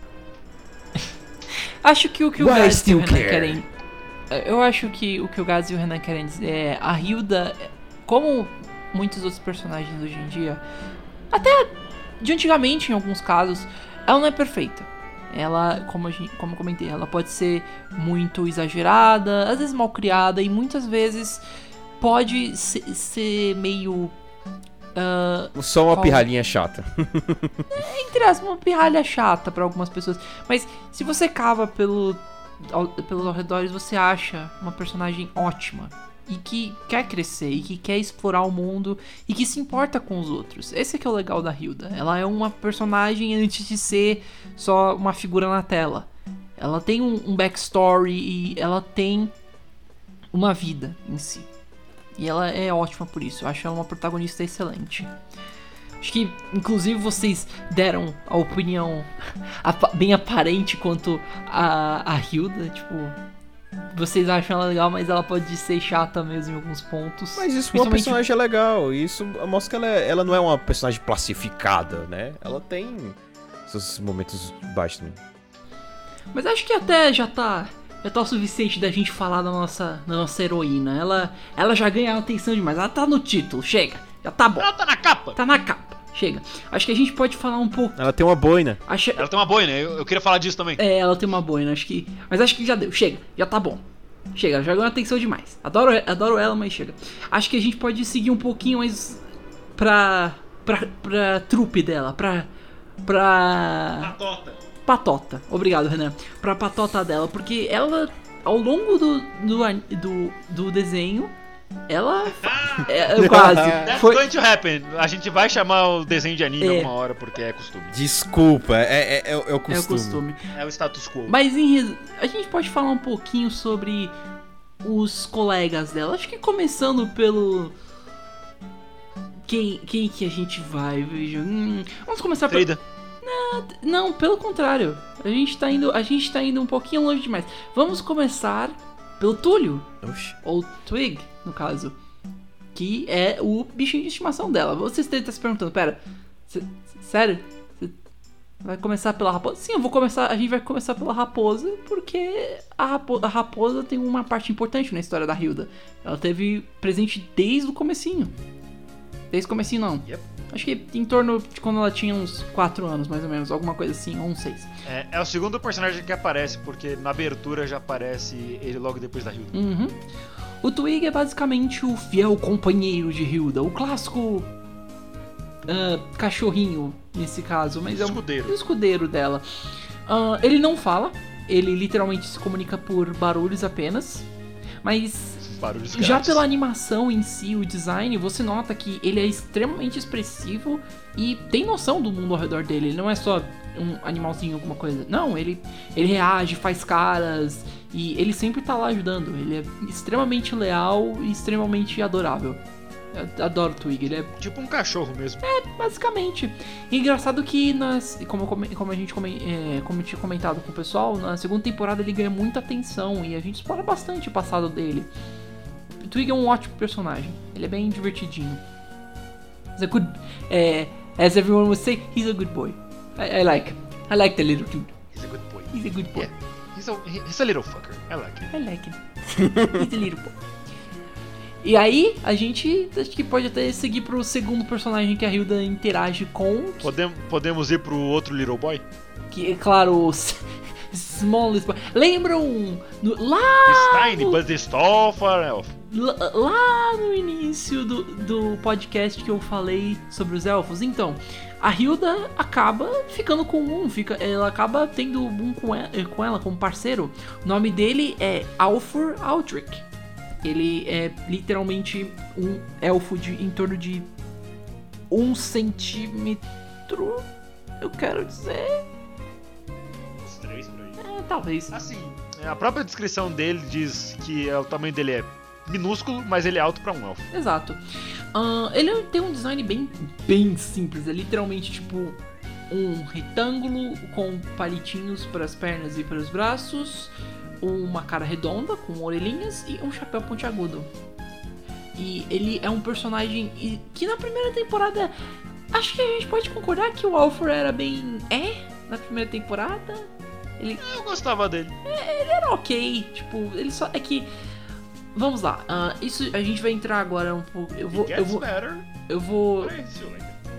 S1: Acho que o que o
S3: Why
S1: Gaz e o Renan
S3: care?
S1: querem. Eu acho que o que o Gaz e o Renan querem dizer é a Hilda, como muitos outros personagens hoje em dia, até de antigamente em alguns casos, ela não é perfeita. Ela, como, gente, como eu comentei, ela pode ser muito exagerada, às vezes mal criada e muitas vezes pode ser, ser meio. ah,
S3: Só uma
S1: Qual-
S3: pirralhinha chata.
S1: entre aspas, uma pirralha chata pra algumas pessoas. Mas se você cava pelo, ao- pelos arredores, você acha uma personagem ótima. E que quer crescer, e que quer explorar o mundo, e que se importa com os outros. Esse é que é o legal da Hilda. Ela é uma personagem antes de ser só uma figura na tela. Ela tem um, um backstory e ela tem uma vida em si. E ela é ótima por isso. Eu acho ela uma protagonista excelente. Acho que, inclusive, vocês deram a opinião bem aparente quanto a, a Hilda. Tipo, vocês acham ela legal, mas ela pode ser chata mesmo em alguns pontos.
S3: Mas isso é uma
S1: Principalmente-
S3: personagem legal. e Isso mostra que ela, é- ela não é uma personagem classificada, né? Ela tem seus momentos baixos também.
S1: Mas acho que até já tá. Já tá o suficiente da gente falar da nossa, da nossa heroína. Ela, ela já ganha atenção demais. Ela tá no título, chega. Já tá bom.
S2: Ela tá na capa!
S1: Tá na capa. Chega. Acho que a gente pode falar um pouco.
S3: Ela tem uma boina.
S1: Acho,
S2: Ela tem uma boina, eu, eu queria falar disso também.
S1: É, ela tem uma boina, acho que. Mas acho que já deu, chega, já tá bom. Chega, já ganhou atenção demais. Adoro, adoro ela, mas chega. Acho que a gente pode seguir um pouquinho mais pra. pra, pra trupe dela, pra. pra.
S2: Patota.
S1: patota. Obrigado, Renan. Pra patota dela, porque ela, ao longo do, do, do, do desenho, ela. é, quase.
S2: That's
S1: Foi,
S2: going to happen. A gente vai chamar o desenho de anime
S1: É.
S2: alguma hora porque é costume.
S3: Desculpa, é, é, é, o- é o costume.
S1: é o costume.
S2: É o status quo.
S1: Mas em res- a gente pode falar um pouquinho sobre os colegas dela. Acho que começando pelo. Quem, quem que a gente vai? Veja. Hum, vamos começar pelo.
S2: Frida.
S1: Não, pelo contrário. A gente tá indo. A gente tá indo um pouquinho longe demais. Vamos começar pelo Túlio.
S3: Oxi.
S1: Ou Twig, no caso. Que é o bichinho de estimação dela. Vocês devem estar se perguntando, pera. cê- sério? Cê vai começar pela raposa? Sim, eu vou começar. A gente vai começar pela raposa, porque a, rapo- a raposa tem uma parte importante na história da Hilda. Ela teve presente desde o comecinho. Desde o comecinho não.
S2: Yep.
S1: Acho que em torno de quando ela tinha uns 4 anos, mais ou menos, alguma coisa assim, ou uns 6.
S2: É, é o segundo personagem que aparece, porque na abertura já aparece ele logo depois da Hilda.
S1: Uhum. O Twig é basicamente o fiel companheiro de Hilda, o clássico ah, cachorrinho nesse caso, mas é um
S2: Escudeiro.
S1: o escudeiro dela. Ah, ele não fala, ele literalmente se comunica por barulhos apenas, mas Já pela animação em si, o design, você nota que ele é extremamente expressivo e tem noção do mundo ao redor dele. Ele não é só um animalzinho, alguma coisa. Não, ele, ele reage, faz caras e ele sempre tá lá ajudando. Ele é extremamente leal e extremamente adorável. Eu adoro o Twig, ele é
S2: Tipo um cachorro mesmo.
S1: basicamente. E engraçado que, nas, como, como a gente come- é, como eu tinha comentado com o pessoal, na segunda temporada ele ganha muita atenção e a gente explora bastante o passado dele. Twig é um ótimo personagem, ele é bem divertidinho. He's a good, é, as everyone would say, he's a good boy. I, I like him. I like the little dude.
S2: He's a good boy.
S1: He's a good boy.
S2: Yeah. He's a, he's a little fucker. I like it.
S1: I like it. He's a little boy. E aí, a gente acho que pode até seguir pro segundo personagem que a Hilda interage com.
S2: Podem, podemos ir pro outro little boy?
S1: Que é claro, Smallest Boy. Lembram no- lá,
S2: tiny,
S1: no,
S2: for an elf.
S1: Lá- no início do, do podcast que eu falei sobre os elfos? Então, a Hilda acaba ficando com um, fica, ela acaba tendo um com ela, com ela como parceiro. O nome dele é Alfur Aldrich. Ele é literalmente um elfo de em torno de um centímetro. Eu quero dizer.
S2: Uns três por aí.
S1: É, talvez.
S2: Assim, a própria descrição dele diz que é, o tamanho dele é minúsculo, mas ele é alto pra um elfo.
S1: Exato. Ahn, ele tem um design bem, bem simples. É literalmente tipo um retângulo com palitinhos para as pernas e para os braços, uma cara redonda com orelhinhas e um chapéu pontiagudo. E ele é um personagem que na primeira temporada acho que a gente pode concordar que o Alfred era bem é na primeira temporada. Ele
S2: Eu gostava dele.
S1: era ok, tipo, ele só é que vamos lá. ah, isso a gente vai entrar agora um pouco. Eu vou, eu vou, eu vou,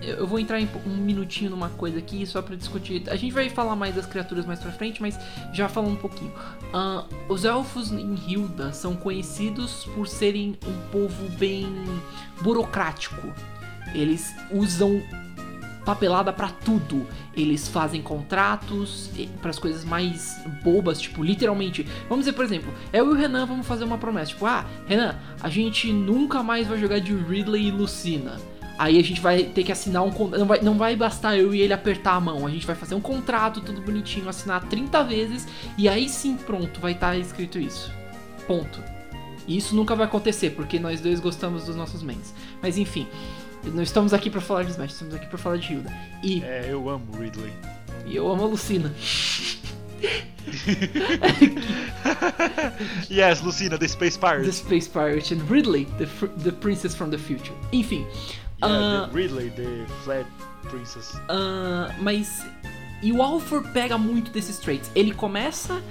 S1: eu vou entrar em um minutinho numa coisa aqui só pra discutir. A gente vai falar mais das criaturas mais pra frente, mas já falando um pouquinho. Ah, os elfos em Hilda são conhecidos por serem um povo bem burocrático. Eles usam papelada pra tudo. Eles fazem contratos para as coisas mais bobas, tipo, literalmente. Vamos dizer, por exemplo, eu e o Renan vamos fazer uma promessa, tipo, ah, Renan, a gente nunca mais vai jogar de Ridley e Lucina. Aí a gente vai ter que assinar um contrato. Não vai, não vai bastar eu e ele apertar a mão. A gente vai fazer um contrato, tudo bonitinho, assinar 30 vezes. E aí sim, pronto, vai estar escrito isso. Ponto. E isso nunca vai acontecer, porque nós dois gostamos dos nossos mens. Mas enfim, não estamos aqui pra falar de Smash, estamos aqui pra falar de Hilda. E,
S2: É, eu amo Ridley.
S1: e eu amo a Lucina.
S2: yes, Lucina, the Space Pirate.
S1: The Space Pirate and Ridley, the, the Princess from the Future. Enfim.
S2: Yeah,
S1: ah,
S2: the Ridley, the Flat Princess.
S1: Ah, mas. E o Alford pega muito desses traits. Ele começa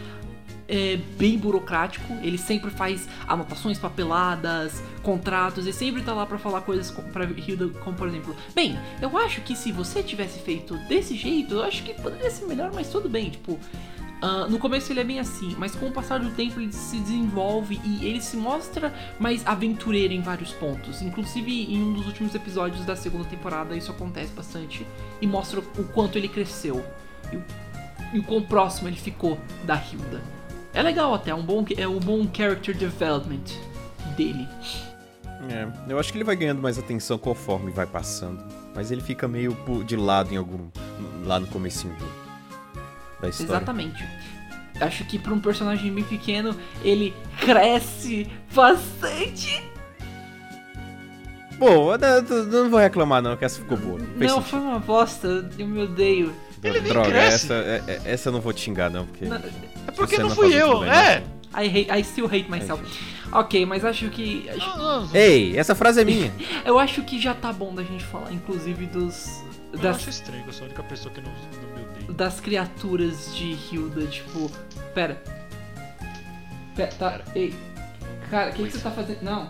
S1: é, bem burocrático, ele sempre faz anotações papeladas, contratos, e sempre tá lá pra falar coisas com, pra Hilda, como por exemplo: Bem, eu acho que se você tivesse feito desse jeito, eu acho que poderia ser melhor, mas tudo bem. Tipo, ah, no começo ele é bem assim, mas com o passar do tempo ele se desenvolve e ele se mostra mais aventureiro em vários pontos. Inclusive em um dos últimos episódios da segunda temporada isso acontece bastante e mostra o quanto ele cresceu e o, e o quão próximo ele ficou da Hilda. É legal até, é um bom, é um bom character development dele.
S3: É, eu acho que ele vai ganhando mais atenção conforme vai passando. Mas ele fica meio por- de lado em algum. lá no comecinho do, da história.
S1: Exatamente. Acho que para um personagem bem pequeno ele cresce bastante.
S3: Bom, eu não, eu não vou reclamar não, que essa ficou boa.
S1: Não, foi uma bosta, eu me odeio.
S2: Ele nem
S3: Droga,
S2: cresce.
S3: essa, é- é- essa eu não vou te xingar não, porque...
S1: Não,
S2: É porque não fui eu,
S3: bem, né?
S2: é.
S1: I, hate, I still hate myself. Ok, mas acho que. acho-
S2: Não, não,
S3: Ei, essa frase é minha.
S1: eu acho que já tá bom da gente falar, inclusive, dos.
S2: eu
S1: Das,
S2: acho estranho, eu sou a única pessoa que não, não me odeia.
S1: das criaturas de Hilda, tipo. Pera. Pera, tá.
S2: Pera.
S1: Ei. Cara, o que, que você tá fazendo? Não.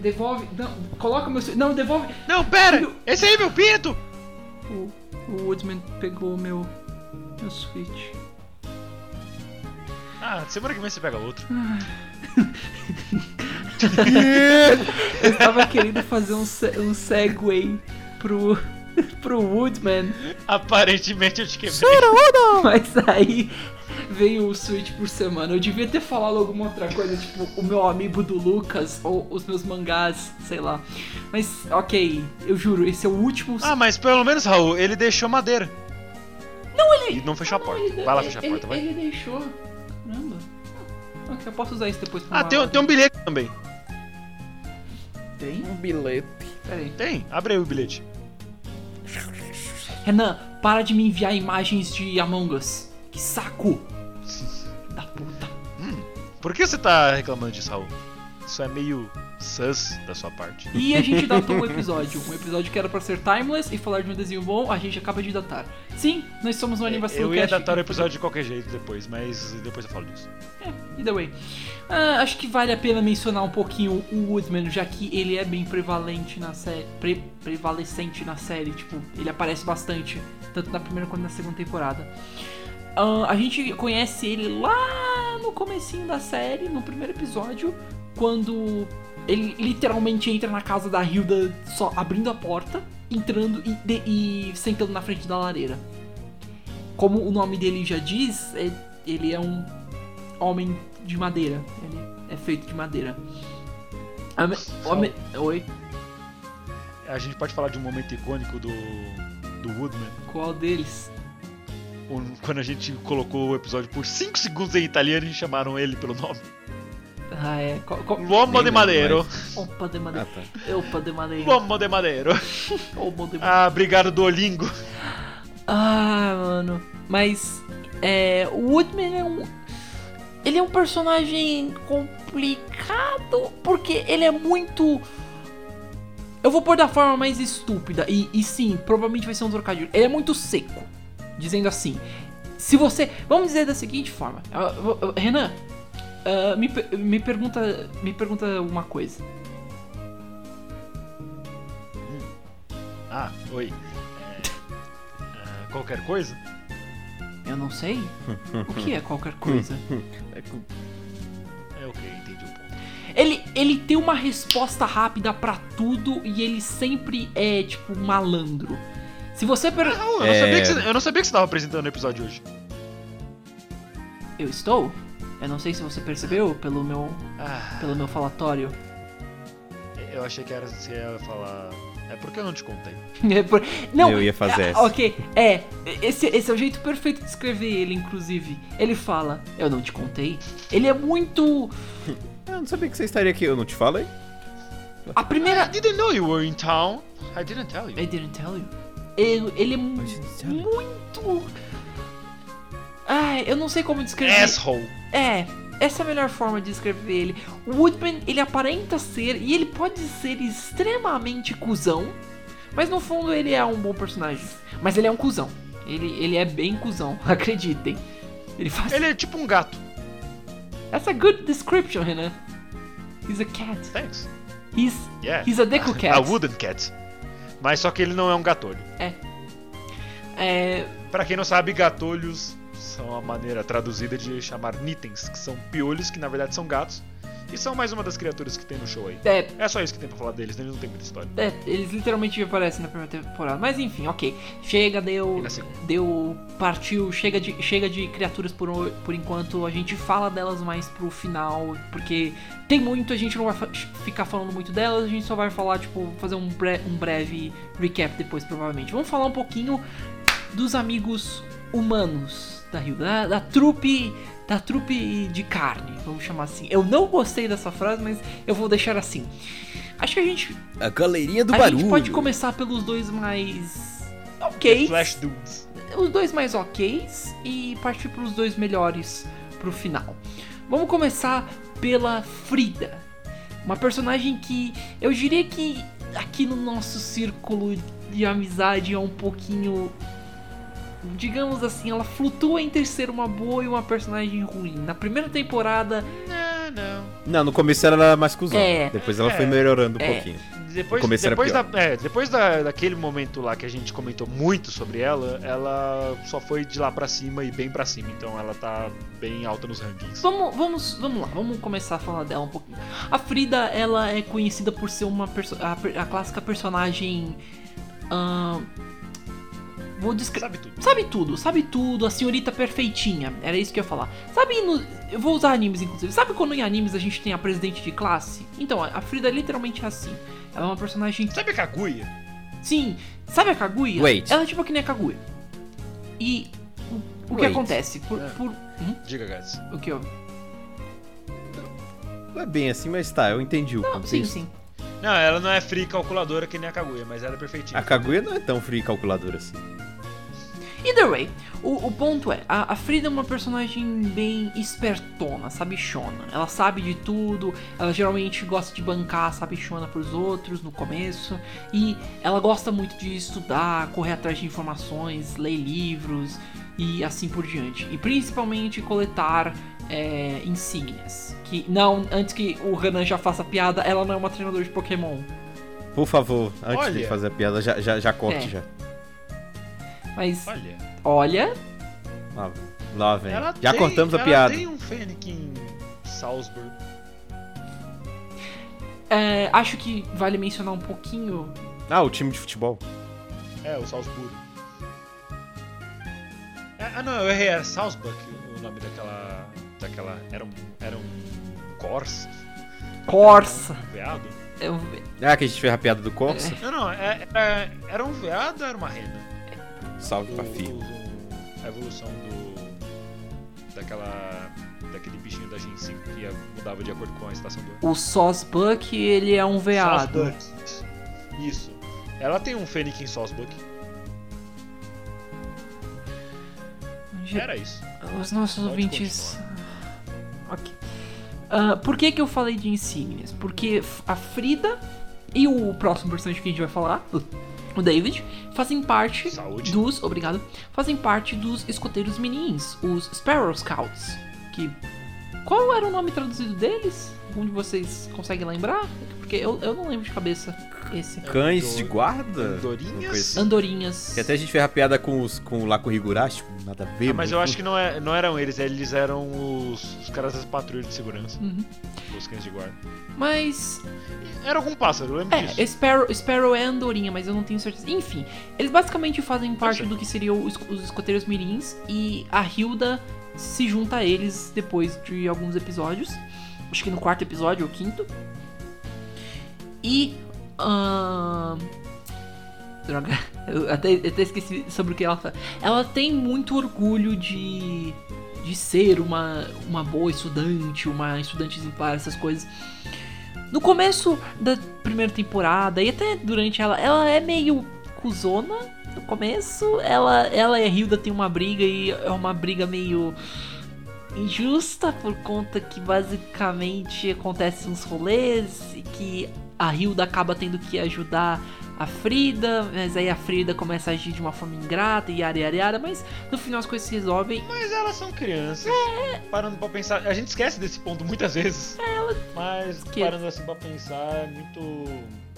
S1: Devolve. Não, coloca meu. Não, devolve.
S2: Não, pera!
S1: Filho-
S2: Esse aí é meu pinto!
S1: O, o Woodman pegou o meu. Meu Switch.
S2: Ah, semana que vem você pega outro.
S1: Eu tava querendo fazer um, um segue pro. pro Woodman.
S2: Aparentemente eu te quebrei.
S1: Mas aí veio o Switch por semana. Eu devia ter falado alguma outra coisa, tipo o meu amigo do Lucas ou os meus mangás, sei lá. Mas ok, eu juro, esse é o último.
S2: Ah, mas pelo menos, Raul, ele deixou madeira. Não, ele. E não fechou a
S1: Não,
S2: porta.
S1: ele-
S2: Vai lá
S1: ele-
S2: fechar a porta, vai.
S1: Ele deixou. Caramba. Ok, eu posso usar isso depois
S2: Ah, tem, um- tem um bilhete também.
S1: Tem?
S3: Um bilhete.
S1: Pera aí.
S2: Tem, abre aí o bilhete.
S1: Renan, para de me enviar imagens de Among Us. Que saco! Da puta.
S2: Por que você tá reclamando disso, Raul? Isso é meio Sus da sua parte.
S1: E a gente datou um episódio. Um episódio que era pra ser timeless e falar de um desenho bom, a gente acaba de datar. Sim, nós somos um animação
S2: Eu ia datar o episódio de qualquer jeito depois, mas depois eu falo disso.
S1: É, either way. Ah, acho que vale a pena mencionar um pouquinho o Woodman, já que ele é bem prevalente na série. Pre prevalecente na série, tipo, ele aparece bastante, tanto na primeira quanto na segunda temporada. Ah, a gente conhece ele lá no comecinho da série, no primeiro episódio, quando ele literalmente entra na casa da Hilda só abrindo a porta, entrando e, de- e sentando na frente da lareira. Como o nome dele já diz, é- ele é um homem de madeira. Ele é feito de madeira. Homem- Oi,
S2: A gente pode falar de um momento icônico do, do Woodman.
S1: qual deles?
S2: Quando a gente colocou o episódio por 5 segundos em italiano e chamaram ele pelo nome.
S1: Ah, é. Qual, qual...
S2: L'uomo de Madeiro.
S1: Opa de
S3: Ah,
S1: madeira.
S3: tá.
S1: Opa de madeira.
S2: L'uomo de Madeiro.
S1: Opa de madeira.
S2: Ah, obrigado, Duolingo.
S1: Ah, mano. Mas é, o Woodman é um. Ele é um personagem complicado porque ele é muito. Eu vou pôr da forma mais estúpida. E, e sim, provavelmente vai ser um trocadilho. Ele é muito seco. Dizendo assim. Se você. Vamos dizer da seguinte forma. Ah, ah, Renan, ah, me, me, pergunta, me pergunta uma coisa.
S2: Ah, oi. É, ah, qualquer coisa?
S1: Eu não sei. O que é qualquer coisa?
S3: É com-
S2: É ok, entendi o ponto.
S1: Ele, ele tem uma resposta rápida pra tudo e ele sempre é, tipo, malandro. Se você per...
S2: Não, eu, não
S3: É.
S2: sabia que você, eu não sabia que você tava apresentando o episódio hoje.
S1: Eu estou? Eu não sei se você percebeu pelo meu,
S2: Ah,
S1: pelo meu falatório.
S2: eu achei que era você ia falar. É porque eu não te contei.
S1: É por- Não,
S3: Eu ia fazer
S1: ah,
S3: essa.
S1: Ok, é. Esse, esse é o jeito perfeito de descrever ele, inclusive. Ele fala, eu não te contei. Ele é muito.
S3: Eu não sabia que você estaria aqui, eu não te falei?
S1: A primeira.
S2: I didn't know you were in town. I didn't tell you.
S1: I didn't tell you. Ele, ele é muito. Ai, eu não sei como descrever.
S2: Asshole.
S1: É, essa é a melhor forma de descrever ele. O Woodman, ele aparenta ser, e ele pode ser extremamente cuzão, mas no fundo ele é um bom personagem. Mas ele é um cuzão. Ele, ele é bem cuzão, acreditem. Ele faz.
S2: Ele é tipo um gato.
S1: That's a good description, Renan. He's a cat.
S2: Thanks.
S1: He's,
S2: Yeah.
S1: he's a deco cat.
S2: A wooden cat. Mas só que ele não é um gatolho.
S1: É,
S2: Pra quem não sabe, gatolhos são a maneira traduzida de chamar nitens, que são piolhos que na verdade são gatos. E são mais uma das criaturas que tem no show aí.
S1: é,
S2: É só isso que tem pra falar deles, né? eles não tem muita história.
S1: É, eles literalmente aparecem na primeira temporada. Mas enfim, ok. Chega, deu. Deu. Partiu, chega de, chega de criaturas por, por enquanto. A gente fala delas mais pro final. Porque tem muito, a gente não vai ficar falando muito delas. A gente só vai falar, tipo, fazer um, bre- um breve recap depois, provavelmente. Vamos falar um pouquinho dos amigos humanos da Rio. Da, da trupe. Da trupe de carne, vamos chamar assim. Eu não gostei dessa frase, mas eu vou deixar assim. Acho que a gente
S3: A galerinha do
S1: a
S3: barulho.
S1: gente pode começar pelos dois mais. Ok.
S2: Flash Dudes.
S1: Os dois mais oks e partir pros dois melhores pro final. Vamos começar pela Frida. Uma personagem que eu diria que aqui no nosso círculo de amizade é um pouquinho. Digamos assim, ela flutua entre ser uma boa e uma personagem ruim. Na primeira temporada,
S2: Não, não.
S3: Não, no começo ela era mais cuzão.
S1: É.
S3: Depois ela
S2: É.
S3: foi melhorando um
S1: É.
S3: pouquinho.
S2: Depois,
S3: No começo era
S2: depois, da,
S3: pior.
S2: é, depois da, daquele momento lá que a gente comentou muito sobre ela, ela só foi de lá pra cima e bem pra cima. Então ela tá bem alta nos rankings.
S1: Vamos, vamos, vamos lá, vamos começar a falar dela um pouquinho. A Frida, ela é conhecida por ser uma a, a clássica personagem. ahn, vou descrever.
S2: Sabe tudo.
S1: Sabe tudo, sabe tudo, a senhorita perfeitinha. Era isso que eu ia falar. Sabe no. Eu vou usar animes, inclusive. Sabe quando em animes a gente tem a presidente de classe? Então, a Frida literalmente é assim. Ela é uma personagem.
S2: Sabe a Kaguya?
S1: Sim, sabe a Kaguya?
S3: Wait.
S1: Ela é tipo que nem a Kaguya. E. O, o que acontece? Por.
S2: É.
S1: por hum?
S2: Diga, Gats.
S1: O que eu.
S3: Não é bem assim, mas tá, eu entendi o
S1: Não, sim, sim.
S2: Não, ela não é free calculadora que nem a Kaguya, mas ela é perfeitinha.
S3: A Kaguya não é tão free calculadora assim.
S1: Either way, o, o ponto é, a, a Frida é uma personagem bem espertona, sabichona. Ela sabe de tudo, ela geralmente gosta de bancar sabichona pros outros no começo. E ela gosta muito de estudar, correr atrás de informações, ler livros e assim por diante. E principalmente coletar é, insígnias. Que não, antes que o Renan já faça piada, ela não é uma treinadora de Pokémon.
S3: Por favor, antes de
S2: Olha.
S3: fazer a piada, já, já, já corte
S1: É.
S3: já.
S1: Mas
S2: Olha.
S1: olha,
S3: Lá, lá vem.
S2: Ela
S3: Já
S2: tem-
S3: cortamos a
S2: ela
S3: piada.
S2: tem um Fennec em Salzburg.
S1: é, acho que vale mencionar um pouquinho.
S3: Ah, o time de futebol.
S2: É, o Salzburg. É, ah, não, eu errei. Era Salzburg o nome daquela. daquela. Era um. Era um. Corsa?
S1: Corsa.
S2: Um veado?
S1: Eu-
S3: Ah, que a gente fez a piada do Corsa.
S2: Não, não, é- era, era um veado ou era uma rena?
S3: Salve
S2: o- a evolução do. daquela. daquele bichinho da Gen 5 que ia- mudava de acordo com a estação do ano.
S1: o Sosbuck, ele é um veado.
S2: Salzburg. Isso. Ela tem um Fennec em Salzburg. Era isso.
S1: Os nossos
S2: Pode
S1: ouvintes. Ok. Ah, por que, que eu falei de insígnias? Porque a Frida e o próximo personagem que a gente vai falar, o- David, fazem parte
S2: Saúde.
S1: dos. Obrigado. Fazem parte dos escoteiros menins, os Sparrow Scouts. Que. Qual era o nome traduzido deles? Um de vocês consegue lembrar? Porque eu, eu não lembro de cabeça esse.
S3: Cães de guarda?
S2: Andorinhas?
S3: Assim.
S1: Andorinhas.
S3: Que até a gente fez a piada com, os, com lá com o Higurashi, tipo, nada a ver.
S2: Ah, mas eu acho que não, é, não eram eles, eles eram os, os caras das patrulhas de segurança,
S1: Uhum.
S2: os cães de guarda.
S1: Mas
S2: Era algum pássaro, eu lembro
S1: É,
S2: disso.
S1: Sparrow, Sparrow é andorinha, mas eu não tenho certeza. Enfim, eles basicamente fazem parte do que seriam os, os escoteiros mirins e a Hilda se junta a eles depois de alguns episódios. Acho que no quarto episódio ou quinto. E. ahn, droga, eu até, eu até esqueci sobre o que ela fala. Ela tem muito orgulho de. de ser uma, uma boa estudante, uma estudante exemplar, essas coisas. No começo da primeira temporada e até durante ela, ela é meio cuzona. No começo, ela, ela e a Hilda tem uma briga e é uma briga meio injusta por conta que basicamente acontecem uns rolês e que a Hilda acaba tendo que ajudar a Frida, mas aí a Frida começa a agir de uma forma ingrata e yara yara yara, mas no final as coisas se resolvem.
S2: Mas elas são crianças.
S1: É.
S2: Parando pra pensar. A gente esquece desse ponto muitas vezes. Mas
S1: Que-
S2: parando assim pra pensar, é muito.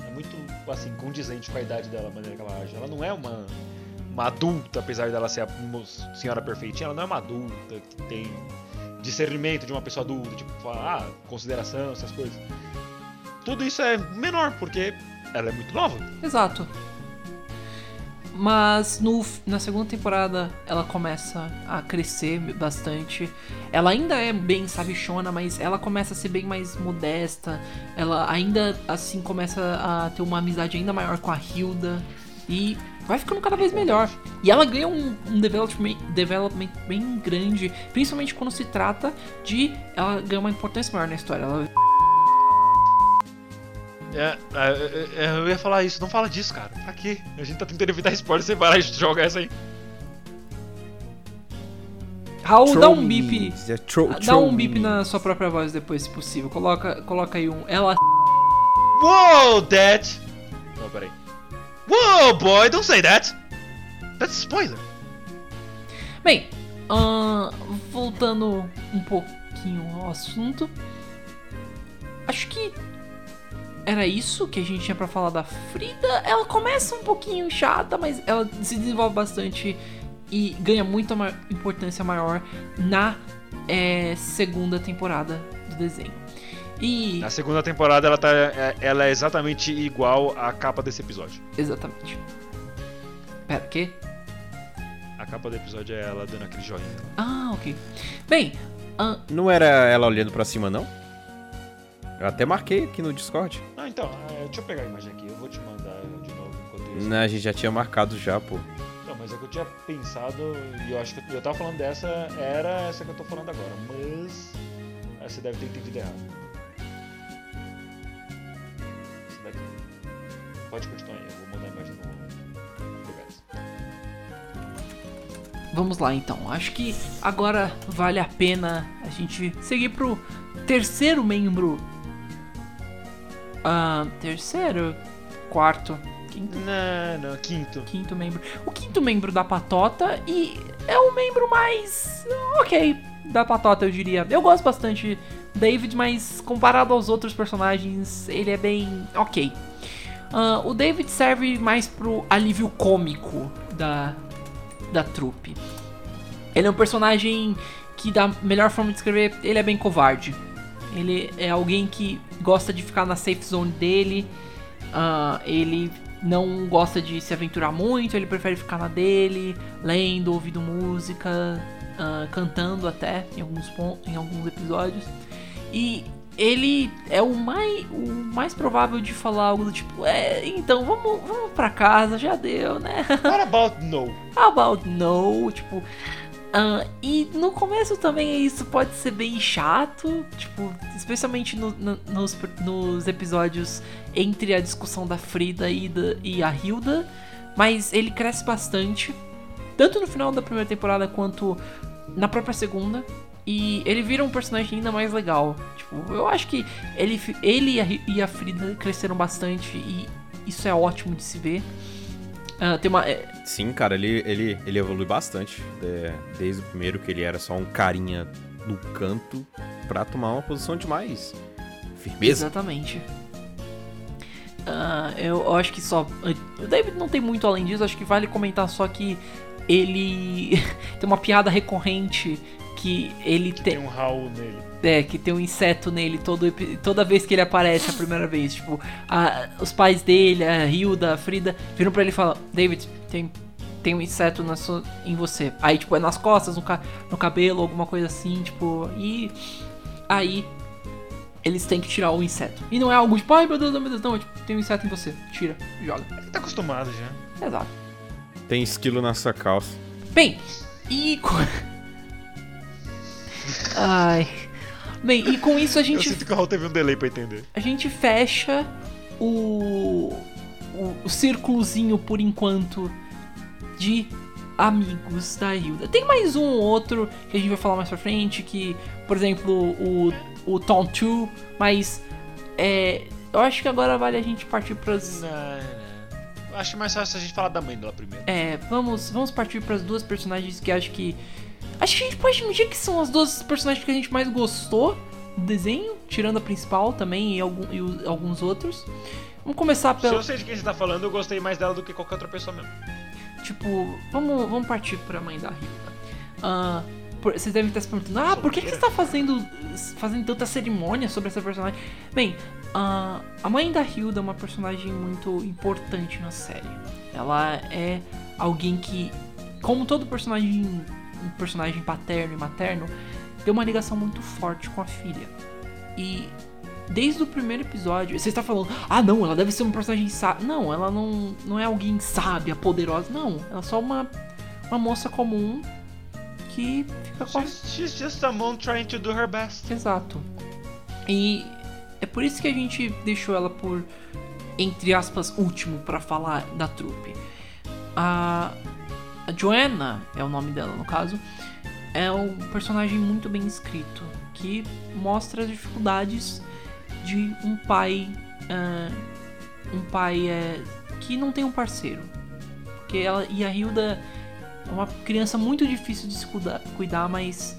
S2: É muito, assim, condizente com a idade dela, a maneira que ela age. Ela não é uma. Uma adulta, apesar dela ser a senhora perfeitinha, ela não é uma adulta que tem discernimento de uma pessoa adulta, tipo, ah, consideração, essas coisas. Tudo isso é menor, porque ela é muito nova.
S1: Exato. Mas no, na segunda temporada ela começa a crescer bastante. Ela ainda é bem sabichona, mas ela começa a ser bem mais modesta. Ela ainda assim começa a ter uma amizade ainda maior com a Hilda. E vai ficando cada vez melhor. E ela ganha um, um development, development bem grande, principalmente quando se trata de. Ela ganha uma importância maior na história. Ela
S2: É, é, é, eu ia falar isso, não fala disso, cara. Pra quê? A gente tá tentando evitar spoiler, você vai lá e joga essa aí.
S1: Raul, dá um bip.
S3: É
S1: Dá um bip na sua própria voz depois, se possível. Coloca, coloca aí um. Ela.
S2: Whoa, Dad! Não, peraí. Whoa, boy, don't say that! That's spoiler.
S1: Bem, ahn, voltando um pouquinho ao assunto. Acho que era isso que a gente tinha pra falar da Frida. Ela começa um pouquinho chata, mas ela se desenvolve bastante e ganha muita importância maior na eh, segunda temporada do desenho. E.
S2: Na segunda temporada ela, tá, é- ela é exatamente igual à capa desse episódio.
S1: Exatamente. Pera, o quê?
S2: A capa do episódio é ela dando aquele joinha.
S1: Ah, ok. Bem, ahn,
S3: Não era ela olhando pra cima, não? Eu até marquei aqui no Discord.
S2: Ah, então, é, deixa eu pegar a imagem aqui, eu vou te mandar de novo enquanto isso.
S3: Não, a gente já tinha marcado já, pô.
S2: Não, mas é que eu tinha pensado, e eu acho que eu, tava falando dessa, era essa que eu tô falando agora, mas aí você deve ter entendido errado. Pode continuar aí, eu vou mandar a imagem no,
S1: vamos lá então. Acho que agora vale a pena a gente seguir pro terceiro membro. Ah, terceiro? Quarto? Quinto?
S2: Não, não, quinto.
S1: Quinto membro. O quinto membro da patota e é o membro mais. ok. Da patota, eu diria. Eu gosto bastante do David, mas comparado aos outros personagens, ele é bem. ok. Ah, o David serve mais pro alívio cômico da, da trupe. Ele é um personagem que, da melhor forma de escrever, ele é bem covarde. Ele é alguém que gosta de ficar na safe zone dele. Ah, ele não gosta de se aventurar muito, ele prefere ficar na dele, lendo, ouvindo música, ah, cantando até em alguns, em alguns episódios. E ele é o mais, o mais provável de falar algo do tipo: É, então vamos, vamos pra casa, já deu, né?
S2: What about no?
S1: How about no? Tipo. Ah, e no começo também isso pode ser bem chato, tipo, especialmente no- no- nos, nos episódios entre a discussão da Frida e, da, e a Hilda, mas ele cresce bastante, tanto no final da primeira temporada quanto na própria segunda, e ele vira um personagem ainda mais legal. Tipo, eu acho que ele, ele e a, e a Frida cresceram bastante e isso é ótimo de se ver. Ah, tem uma, é,
S3: Sim, cara, ele, ele, ele evolui bastante. é, desde o primeiro, que ele era só um carinha no canto, pra tomar uma posição de mais firmeza.
S1: Exatamente. Eu, eu acho que só. O David não tem muito além disso, acho que vale comentar só que ele tem uma piada recorrente que ele
S2: Tem
S1: tem.
S2: um Raul nele.
S1: É, que tem um inseto nele todo, toda vez que ele aparece a primeira vez. Tipo, a- os pais dele, a Hilda, a Frida, viram pra ele e falam: David, tem, tem um inseto na sua, em você. Aí, tipo, é nas costas, no, ca- no cabelo, alguma coisa assim, tipo. E aí eles têm que tirar o inseto. E não é algo tipo, ai meu Deus, meu Deus, não, é tipo, tem um inseto em você. Tira, joga.
S2: Ele tá acostumado já.
S1: Exato.
S3: Tem esquilo nessa calça.
S1: Bem, e. Ai. Bem, e com isso a
S2: Eu
S1: gente
S2: sinto que o Raul teve um delay pra entender.
S1: a gente fecha o, o, o círculozinho por enquanto de amigos da Hilda. Tem mais um ou outro que a gente vai falar mais pra frente, que, por exemplo, o, o Tom 2, mas é, eu acho que agora vale a gente partir pras.
S2: Não, não. Acho mais fácil a gente falar da mãe dela primeiro.
S1: É, vamos, vamos partir para as duas personagens que acho que. Acho que a gente pode admitir que são as duas personagens que a gente mais gostou do desenho, tirando a principal também e, algum, e o- alguns outros. Vamos começar
S2: Se
S1: pelo.
S2: eu sei de quem você tá falando, eu gostei mais dela do que qualquer outra pessoa mesmo.
S1: Tipo, vamos, vamos partir pra mãe da Hilda. Ah, por- vocês devem estar se perguntando, ah, por que, que você tá fazendo, fazendo tanta cerimônia sobre essa personagem? Bem, ah, a mãe da Hilda é uma personagem muito importante na série. Ela é alguém que, como todo personagem, um personagem paterno e materno, tem uma ligação muito forte com a filha. E desde o primeiro episódio, você está falando, ah não, ela deve ser uma personagem sábia. Não, ela não, não é alguém sábia, poderosa. Não, ela é só uma, uma moça comum que fica com
S2: She's, she's just a mom trying to do her best.
S1: Exato. E é por isso que a gente deixou ela por, entre aspas, último pra falar da trupe. A, a Joanna, é o nome dela no caso, é um personagem muito bem escrito que mostra as dificuldades de um pai, ah, um pai é, que não tem um parceiro. Porque ela e a Hilda é uma criança muito difícil de se cuidar, cuidar mas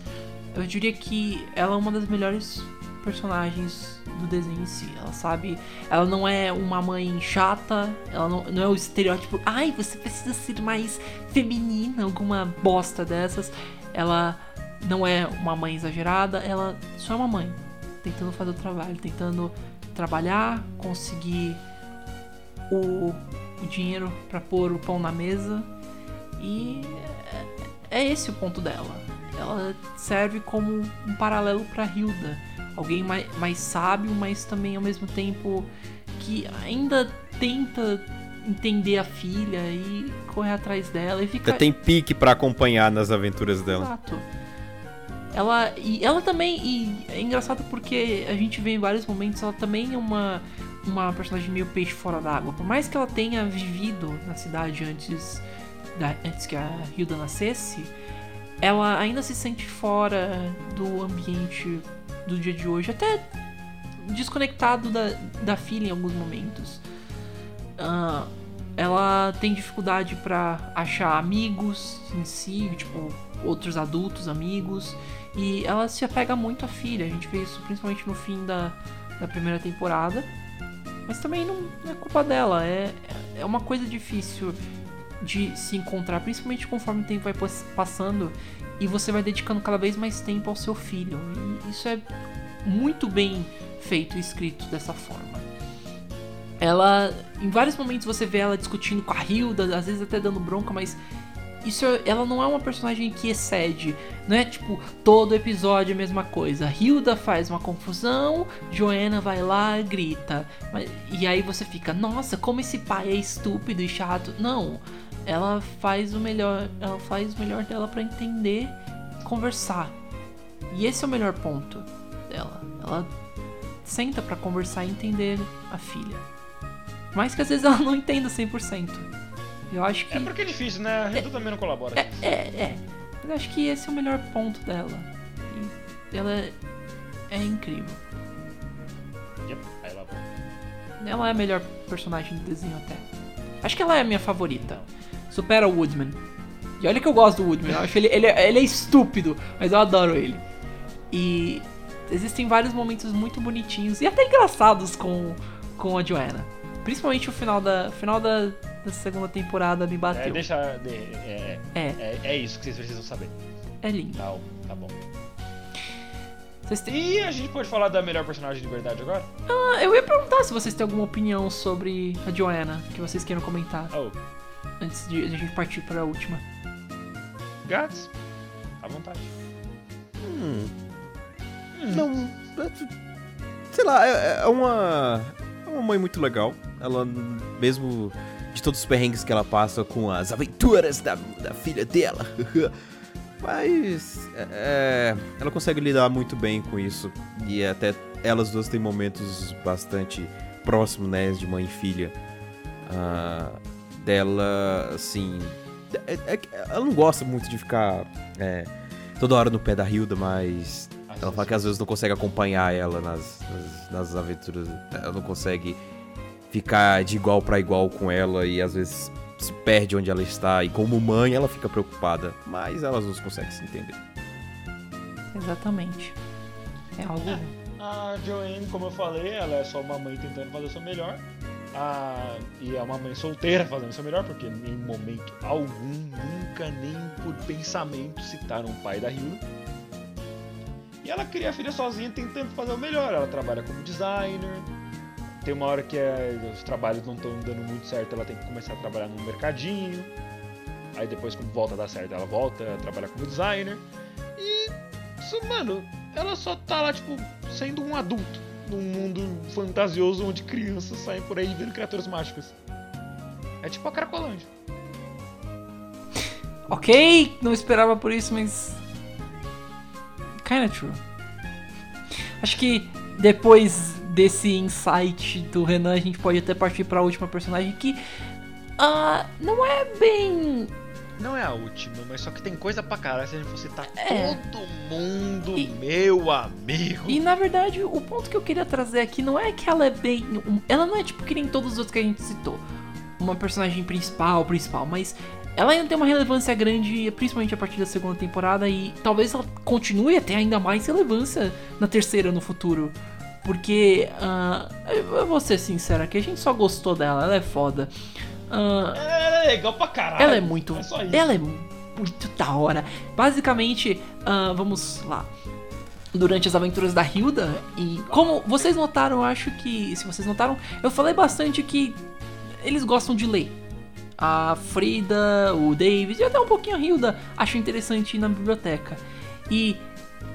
S1: eu diria que ela é uma das melhores personagens do desenho em si. Ela sabe. Ela não é uma mãe chata, ela não, não é o estereótipo. Ai, você precisa ser mais feminina, alguma bosta dessas. Ela não é uma mãe exagerada, ela só é uma mãe. Tentando fazer o trabalho, tentando trabalhar, conseguir o, o dinheiro para pôr o pão na mesa. E é, é esse o ponto dela. Ela serve como um paralelo para Hilda, alguém mais, mais sábio, mas também ao mesmo tempo que ainda tenta entender a filha e correr atrás dela e fica
S3: Você tem pique pra acompanhar nas aventuras dela.
S1: Exato. Ela e ela também e é engraçado porque a gente vê em vários momentos ela também é uma uma personagem meio peixe fora d'água. Por mais que ela tenha vivido na cidade antes da- antes que a Hilda nascesse, ela ainda se sente fora do ambiente do dia de hoje, até desconectado da, da filha em alguns momentos. Ah, ela tem dificuldade pra achar amigos em si, tipo, outros adultos, amigos, e ela se apega muito à filha. A gente vê isso principalmente no fim da, da primeira temporada. Mas também não é culpa dela, é, é uma coisa difícil de se encontrar, principalmente conforme o tempo vai pass- passando e você vai dedicando cada vez mais tempo ao seu filho. E isso é muito bem feito e escrito dessa forma. Ela, em vários momentos você vê ela discutindo com a Hilda, às vezes até dando bronca, mas isso é- ela não é uma personagem que excede, não é tipo todo episódio a mesma coisa. Hilda faz uma confusão, Joanna vai lá grita. Mas- e aí você fica, nossa, como esse pai é estúpido e chato. Não, ela faz o melhor, ela faz o melhor dela pra entender e conversar. E esse é o melhor ponto dela. Ela senta pra conversar e entender a filha. Mas que às vezes ela não entenda 100%. Eu acho que
S2: É porque é difícil, né? A Rita também não colabora.
S1: é, é, é. Mas eu acho que esse é o melhor ponto dela. E ela é, é incrível.
S2: Yep.
S1: Ela é a melhor personagem do desenho até. Acho que ela é a minha favorita. Supera o Woodman. E olha que eu gosto do Woodman. Eu acho ele, ele, é- ele é estúpido, mas eu adoro ele. E existem vários momentos muito bonitinhos e até engraçados com, com a Joanna. Principalmente o final da, final da, da segunda temporada me
S2: É,
S1: bateu.
S2: deixa. de- é,
S1: É,
S2: é, é isso que vocês precisam saber.
S1: é lindo.
S2: Tá, tá bom.
S1: Têm-
S2: E a gente pode falar da melhor personagem de verdade agora?
S1: Ah, eu ia perguntar se vocês têm alguma opinião sobre a Joanna que vocês queiram comentar
S2: Oh,
S1: antes de a gente partir para a última.
S2: Gats, à vontade.
S3: Hum. Não. é- Sei lá, é, é uma. É uma mãe muito legal. Ela, mesmo de todos os perrengues que ela passa com as aventuras da, da filha dela. Mas. é, é, ela consegue lidar muito bem com isso. E até elas duas têm momentos bastante próximos, né? De mãe e filha. Ah, dela, assim. é- é que ela não gosta muito de ficar. é, toda hora no pé da Hilda, mas ela fala que às vezes não consegue acompanhar ela nas, nas, nas aventuras. Ela não consegue ficar de igual pra igual com ela e às vezes se perde onde ela está. E como mãe, ela fica preocupada. Mas elas não conseguem se entender.
S1: Exatamente. É algo.
S2: A Joanne, como eu falei, ela é só uma mãe tentando fazer o seu melhor. Ah, e é uma mãe solteira fazendo seu melhor, porque em momento algum, nunca nem por pensamento citaram o pai da Hilda. E ela cria a filha sozinha tentando fazer o melhor. Ela trabalha como designer. Tem uma hora que é- os trabalhos não estão dando muito certo, ela tem que começar a trabalhar num mercadinho. Aí depois, quando volta a dar certo, ela volta a trabalhar como designer. E mano, ela só tá lá, tipo, sendo um adulto num mundo fantasioso onde crianças saem por aí vendo criaturas mágicas. É tipo a Cracolândia.
S1: Ok, não esperava por isso, mas. Kinda true. Acho que depois desse insight do Renan, a gente pode até partir pra última personagem que. ah, não é bem.
S2: Não é a última, mas só que tem coisa pra caralho se a gente for citar
S1: É.
S2: todo mundo,
S1: E-
S2: meu amigo.
S1: E na verdade, o ponto que eu queria trazer aqui não é que ela é bem. Ela não é tipo que nem todos os outros que a gente citou. Uma personagem principal, principal, mas ela ainda tem uma relevância grande, principalmente a partir da segunda temporada, e talvez ela continue a ter ainda mais relevância na terceira no futuro. Porque, eu eu vou ser sincero aqui, a gente só gostou dela, ela é foda. Ah,
S2: Ela é legal pra caralho.
S1: ela é muito.
S2: É
S1: ela é muito da hora. Basicamente, ah, vamos lá. Durante as aventuras da Hilda, e como vocês notaram, eu acho que. Se vocês notaram, eu falei bastante que eles gostam de ler. A Frida, o David e até um pouquinho a Hilda acham interessante ir na biblioteca. E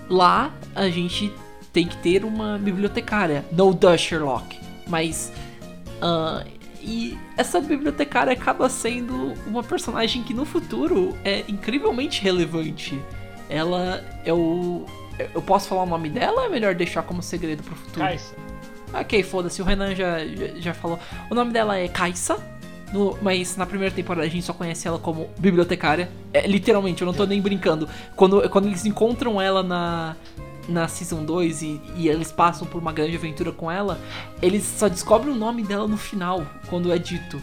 S1: lá a gente tem que ter uma bibliotecária. No the Sherlock. Mas. ah, e essa bibliotecária acaba sendo uma personagem que no futuro é incrivelmente relevante. Ela é o. Eu posso falar o nome dela ou é melhor deixar como segredo pro futuro?
S2: Kaisa.
S1: Ok, foda-se, o Renan já, já, já falou. O nome dela é Kaisa. No, mas na primeira temporada a gente só conhece ela como bibliotecária. É, literalmente, eu não tô nem brincando. Quando, quando eles encontram ela na, na Season 2 e, e eles passam por uma grande aventura com ela, eles só descobrem o nome dela no final, quando é dito.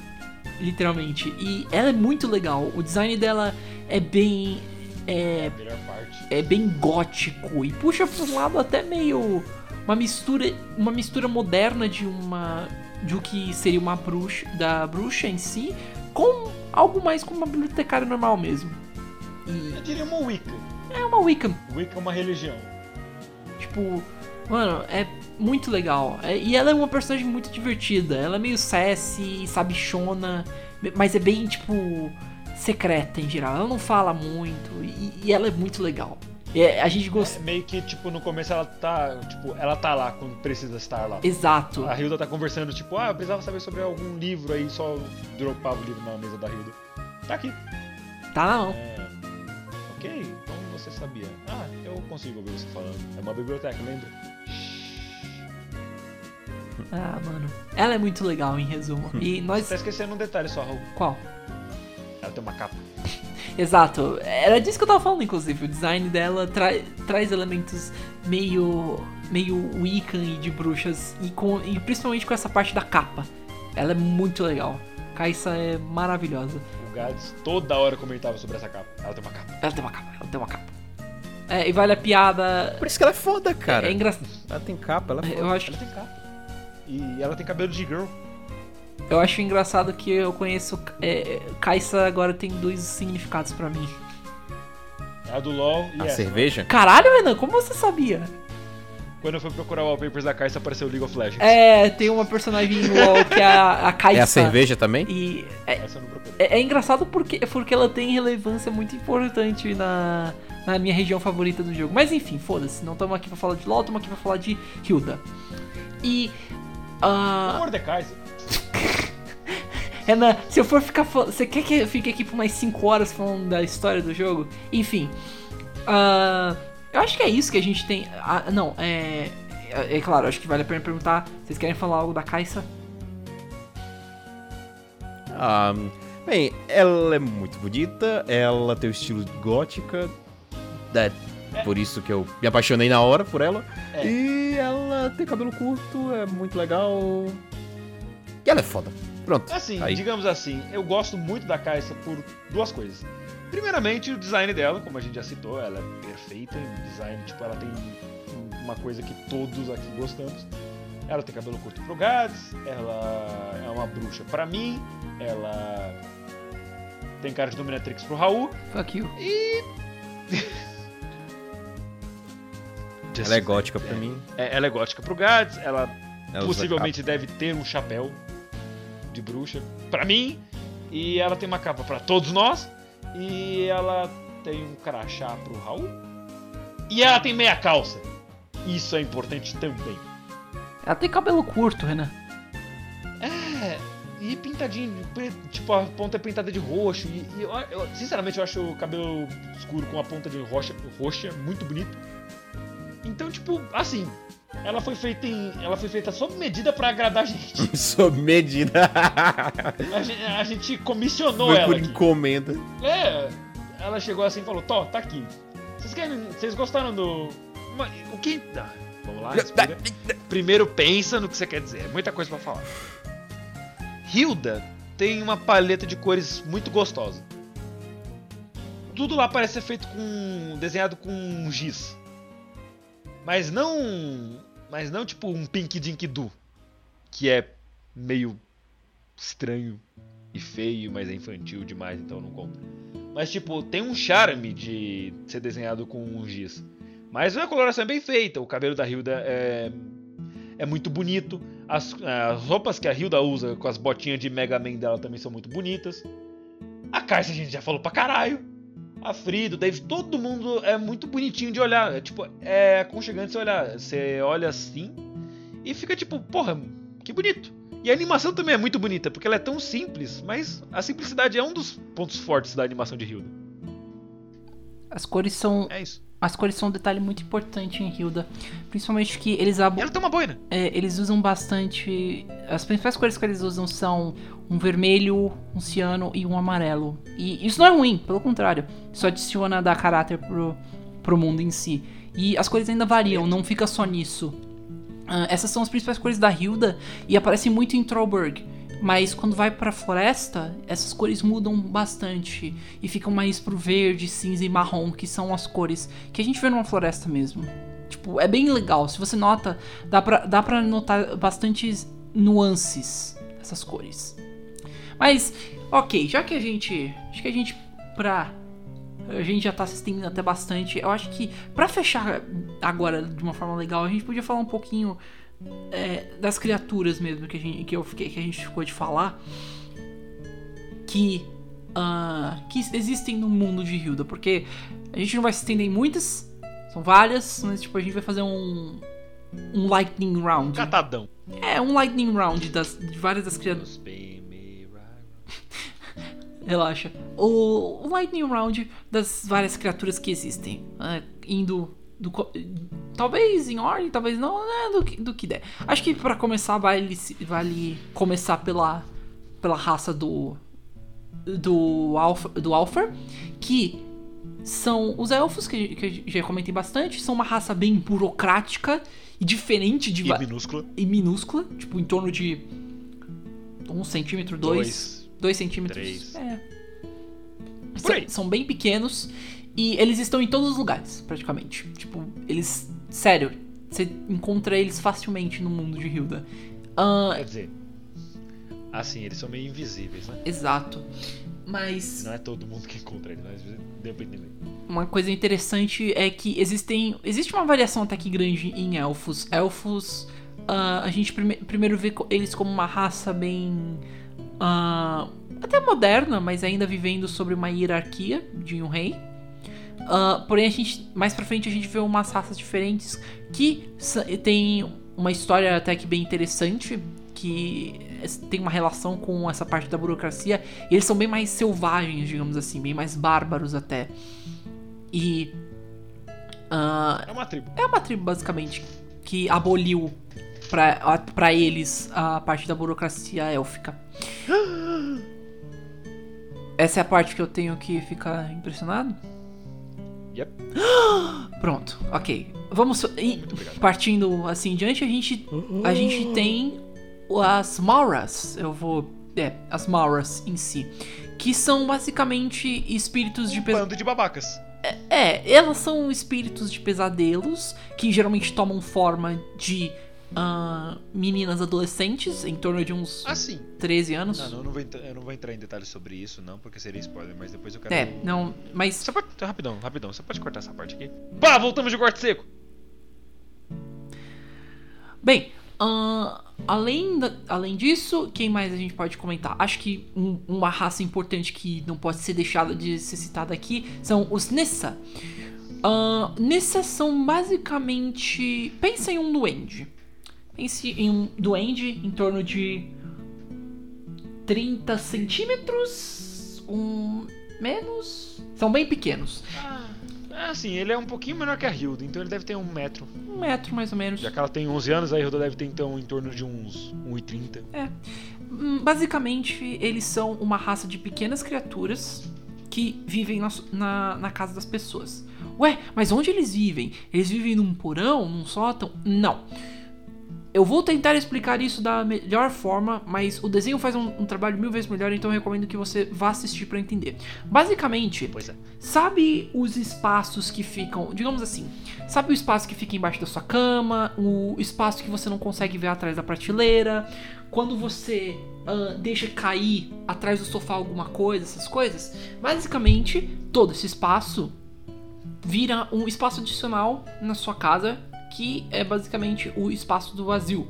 S1: Literalmente. E ela é muito legal. O design dela é bem. É,
S2: parte.
S1: é bem gótico e puxa pra um lado até meio uma mistura uma mistura moderna de uma de o que seria uma bruxa da bruxa em si com algo mais como uma bibliotecária normal mesmo e
S2: Eu diria uma Wicca.
S1: é uma Wiccan
S2: Wicca é uma religião.
S1: Tipo mano é muito legal É- e ela é uma personagem muito divertida ela é meio sassy sabichona mas é bem tipo secreta em geral ela não fala muito e, e ela é muito legal É, a gente
S2: É
S1: gosta
S2: meio que, tipo, no começo ela tá. Tipo, ela tá lá quando precisa estar lá.
S1: exato
S2: A Hilda tá conversando, tipo, ah, eu precisava saber sobre algum livro aí, só dropava o livro na mesa da Hilda. Tá aqui.
S1: tá na mão
S2: É. Ok, você sabia. Ah, eu consigo ouvir você falando. É uma biblioteca, lembra?
S1: Ah, mano. Ela é muito legal, em resumo. E
S2: Você
S1: nós.
S2: tá esquecendo um detalhe só, Raul.
S1: Qual?
S2: Ela tem uma capa.
S1: Exato. Era disso que eu tava falando, inclusive. O design dela tra traz elementos meio. meio Wiccan e de bruxas. E, com, e principalmente com essa parte da capa. Ela é muito legal. Kaisa é maravilhosa.
S2: Toda hora comentava sobre essa capa. Ela tem uma capa.
S1: Ela tem uma capa, ela tem uma capa. É, e vale a piada.
S3: Por isso que ela é foda, cara.
S1: É engraçado.
S3: Ela tem capa, ela é foda.
S1: Eu acho,
S2: Ela tem capa. E ela tem cabelo de girl.
S1: eu acho engraçado que eu conheço. É, Kaisa agora tem dois significados pra mim.
S2: A do LOL e
S3: A
S2: essa.
S3: cerveja?
S1: Caralho, Renan, como você sabia?
S2: Quando eu fui procurar wallpapers da Caixa, apareceu League of Legends.
S1: É, tem uma personagem no LoL que é a, a Kaisa.
S3: É a cerveja também?
S1: E é, é- é engraçado porque, porque ela tem relevância muito importante na, na minha região favorita do jogo. Mas enfim, foda-se. Não estamos aqui pra falar de LoL, estamos aqui pra falar de Hilda. E. ah,
S2: Mordekaiser.
S1: Renan, se eu for ficar falando. Você quer que eu fique aqui por mais 5 horas falando da história do jogo? Enfim. ah, eu acho que é isso que a gente tem. ah, não, é. É, é claro, acho que vale a pena perguntar. Vocês querem falar algo da Kaisa?
S3: Ah, bem, ela é muito bonita, ela tem o estilo gótica, é por isso que eu me apaixonei na hora por ela.
S2: É.
S3: E ela tem cabelo curto, é muito legal. E ela é foda. Pronto.
S2: Assim,
S3: Aí.
S2: digamos assim, eu gosto muito da Caixa por duas coisas. Primeiramente, o design dela, como a gente já citou, ela é perfeita em design, tipo, ela tem uma coisa que todos aqui gostamos. Ela tem cabelo curto pro Gads, ela é uma bruxa pra mim, ela tem cara de dominatrix pro Raul.
S1: Fuck you.
S3: Ela é gótica pra mim.
S2: É, ela é gótica pro Gads, ela
S3: Ela
S2: possivelmente deve ter um chapéu de bruxa pra mim e ela tem uma capa pra todos nós e ela tem um crachá pro Raul e ela tem meia calça. Isso é importante também.
S1: Ela tem cabelo curto, Renan.
S2: É, e pintadinho, tipo a ponta é pintada de roxo e, e eu, eu- sinceramente eu acho o cabelo escuro com a ponta de roxa, roxa muito bonito. Então, tipo, assim, ela foi feita em, ela foi feita sob medida pra agradar a gente.
S3: Sob medida.
S2: A gente, a gente comissionou
S3: Foi
S2: ela
S3: por
S2: aqui.
S3: encomenda.
S2: É, ela chegou assim e falou: Tó, tá aqui. Vocês querem. Vocês gostaram do. O que. Ah, vamos lá, respira. Primeiro pensa no que você quer dizer. É muita coisa pra falar. Hilda tem uma paleta de cores muito gostosa. Tudo lá parece ser feito com. desenhado com giz. Mas não. Mas não tipo um Pink Dink Do. Que é meio estranho e feio, mas é infantil demais, então não conta. Mas, tipo, tem um charme de ser desenhado com um giz. Mas a coloração é bem feita, o cabelo da Hilda é, é muito bonito. As, as roupas que a Hilda usa com as botinhas de Mega Man dela também são muito bonitas. A Caixa a gente já falou pra caralho. A Frida, o David, todo mundo é muito bonitinho de olhar. É, tipo, é aconchegante você olhar. Você olha assim e fica tipo, porra, que bonito. E a animação também é muito bonita, porque ela é tão simples, mas a simplicidade é um dos pontos fortes da animação de Hilda.
S1: As cores são.
S2: É isso.
S1: As cores são um detalhe muito importante em Hilda. Principalmente que eles abo-
S2: Ela tem uma boina.
S1: é, eles usam bastante. As principais cores que eles usam são um vermelho, um ciano e um amarelo. E isso não é ruim, pelo contrário. Isso adiciona dar caráter pro, pro mundo em si. E as cores ainda variam, não fica só nisso. Ah, essas são as principais cores da Hilda e aparecem muito em Trollberg. Mas quando vai pra floresta, essas cores mudam bastante e ficam mais pro verde, cinza e marrom, que são as cores que a gente vê numa floresta mesmo. Tipo, é bem legal. Se você nota, dá pra, dá pra notar bastantes nuances dessas cores. Mas, ok, já que a gente. Acho que a gente. Pra. A gente já tá se estendendo até bastante. Eu acho que, pra fechar agora de uma forma legal, a gente podia falar um pouquinho é, das criaturas mesmo que a gente, que eu fiquei, que a gente ficou de falar. Que. ah, que existem no mundo de Hilda. Porque a gente não vai se estender em muitas. São várias, mas tipo, a gente vai fazer um. Um lightning round.
S2: Catadão.
S1: É, um lightning round das, de várias das criaturas. Relaxa. O, o Lightning Round das várias criaturas que existem. é, indo. Do, talvez em ordem, talvez não, né, do, que- do que der. Acho que pra começar vale, vale começar pela, pela raça do. Do, Alfa, do Alfer, que são os elfos, que, que já comentei bastante, são uma raça bem burocrática e diferente de.
S2: E minúscula.
S1: e minúscula, tipo em torno de um centímetro, dois,
S2: Dois.
S1: centímetros.
S2: três.
S1: É. São, são bem pequenos e eles estão em todos os lugares, praticamente. Tipo, eles, sério, você encontra eles facilmente no mundo de Hilda. Ah,
S2: Quer dizer. Assim, eles são meio invisíveis, né?
S1: exato. Mas
S2: Não é todo mundo que encontra eles, mas entender.
S1: uma coisa interessante é que existem existe uma variação até que grande em elfos. Elfos, ah, a gente prime- primeiro vê eles como uma raça bem ah, até moderna, mas ainda vivendo sobre uma hierarquia de um rei. Ah, porém, a gente mais pra frente a gente vê umas raças diferentes que tem uma história até que bem interessante que tem uma relação com essa parte da burocracia. E eles são bem mais selvagens, digamos assim, bem mais bárbaros até. E ah,
S2: É uma tribo.
S1: é uma tribo basicamente que aboliu pra, a- pra eles a parte da burocracia élfica. Essa é a parte que eu tenho que ficar impressionado?
S2: Yep.
S1: Pronto, ok. Vamos. e partindo assim em diante, a gente, a gente tem as Mauras. Eu vou. É, as Mauras em si. Que são basicamente espíritos de
S2: Um
S1: pesadelos.
S2: bando de babacas.
S1: É, elas são espíritos de pesadelos que geralmente tomam forma de ah, meninas adolescentes, em torno de uns
S2: Assim.
S1: 13 anos.
S2: Não, não, eu não vou entrar, eu não vou entrar em detalhes sobre isso, não, porque seria spoiler, mas depois eu quero.
S1: É, não, mas
S2: Você pode. Rapidão, rapidão. Você pode cortar essa parte aqui? Pá, voltamos de corte seco!
S1: Bem, ahn, além, da- além disso, quem mais a gente pode comentar? Acho que um- uma raça importante que não pode ser deixada de ser citada aqui são os Nissa. Ahn, Nissa são basicamente. Pensa em um duende. Pense em um duende em torno de 30 centímetros. Um. menos. São bem pequenos.
S2: Ah, assim, ele é um pouquinho menor que a Hilda, então ele deve ter um metro.
S1: Um metro mais ou menos.
S2: Já que ela tem 11 anos, a Hilda deve ter então em torno de uns 1,30.
S1: Hum, Basicamente, eles são uma raça de pequenas criaturas que vivem na, na, na casa das pessoas. Ué, mas onde eles vivem? Eles vivem num porão, num sótão? Não. Eu vou tentar explicar isso da melhor forma, mas o desenho faz um, um trabalho mil vezes melhor, então eu recomendo que você vá assistir pra entender. Basicamente,
S2: Pois é.
S1: Sabe os espaços que ficam, digamos assim, sabe o espaço que fica embaixo da sua cama, o espaço que você não consegue ver atrás da prateleira, quando você ah, deixa cair atrás do sofá alguma coisa, essas coisas? Basicamente, todo esse espaço vira um espaço adicional na sua casa, que é basicamente o espaço do vazio.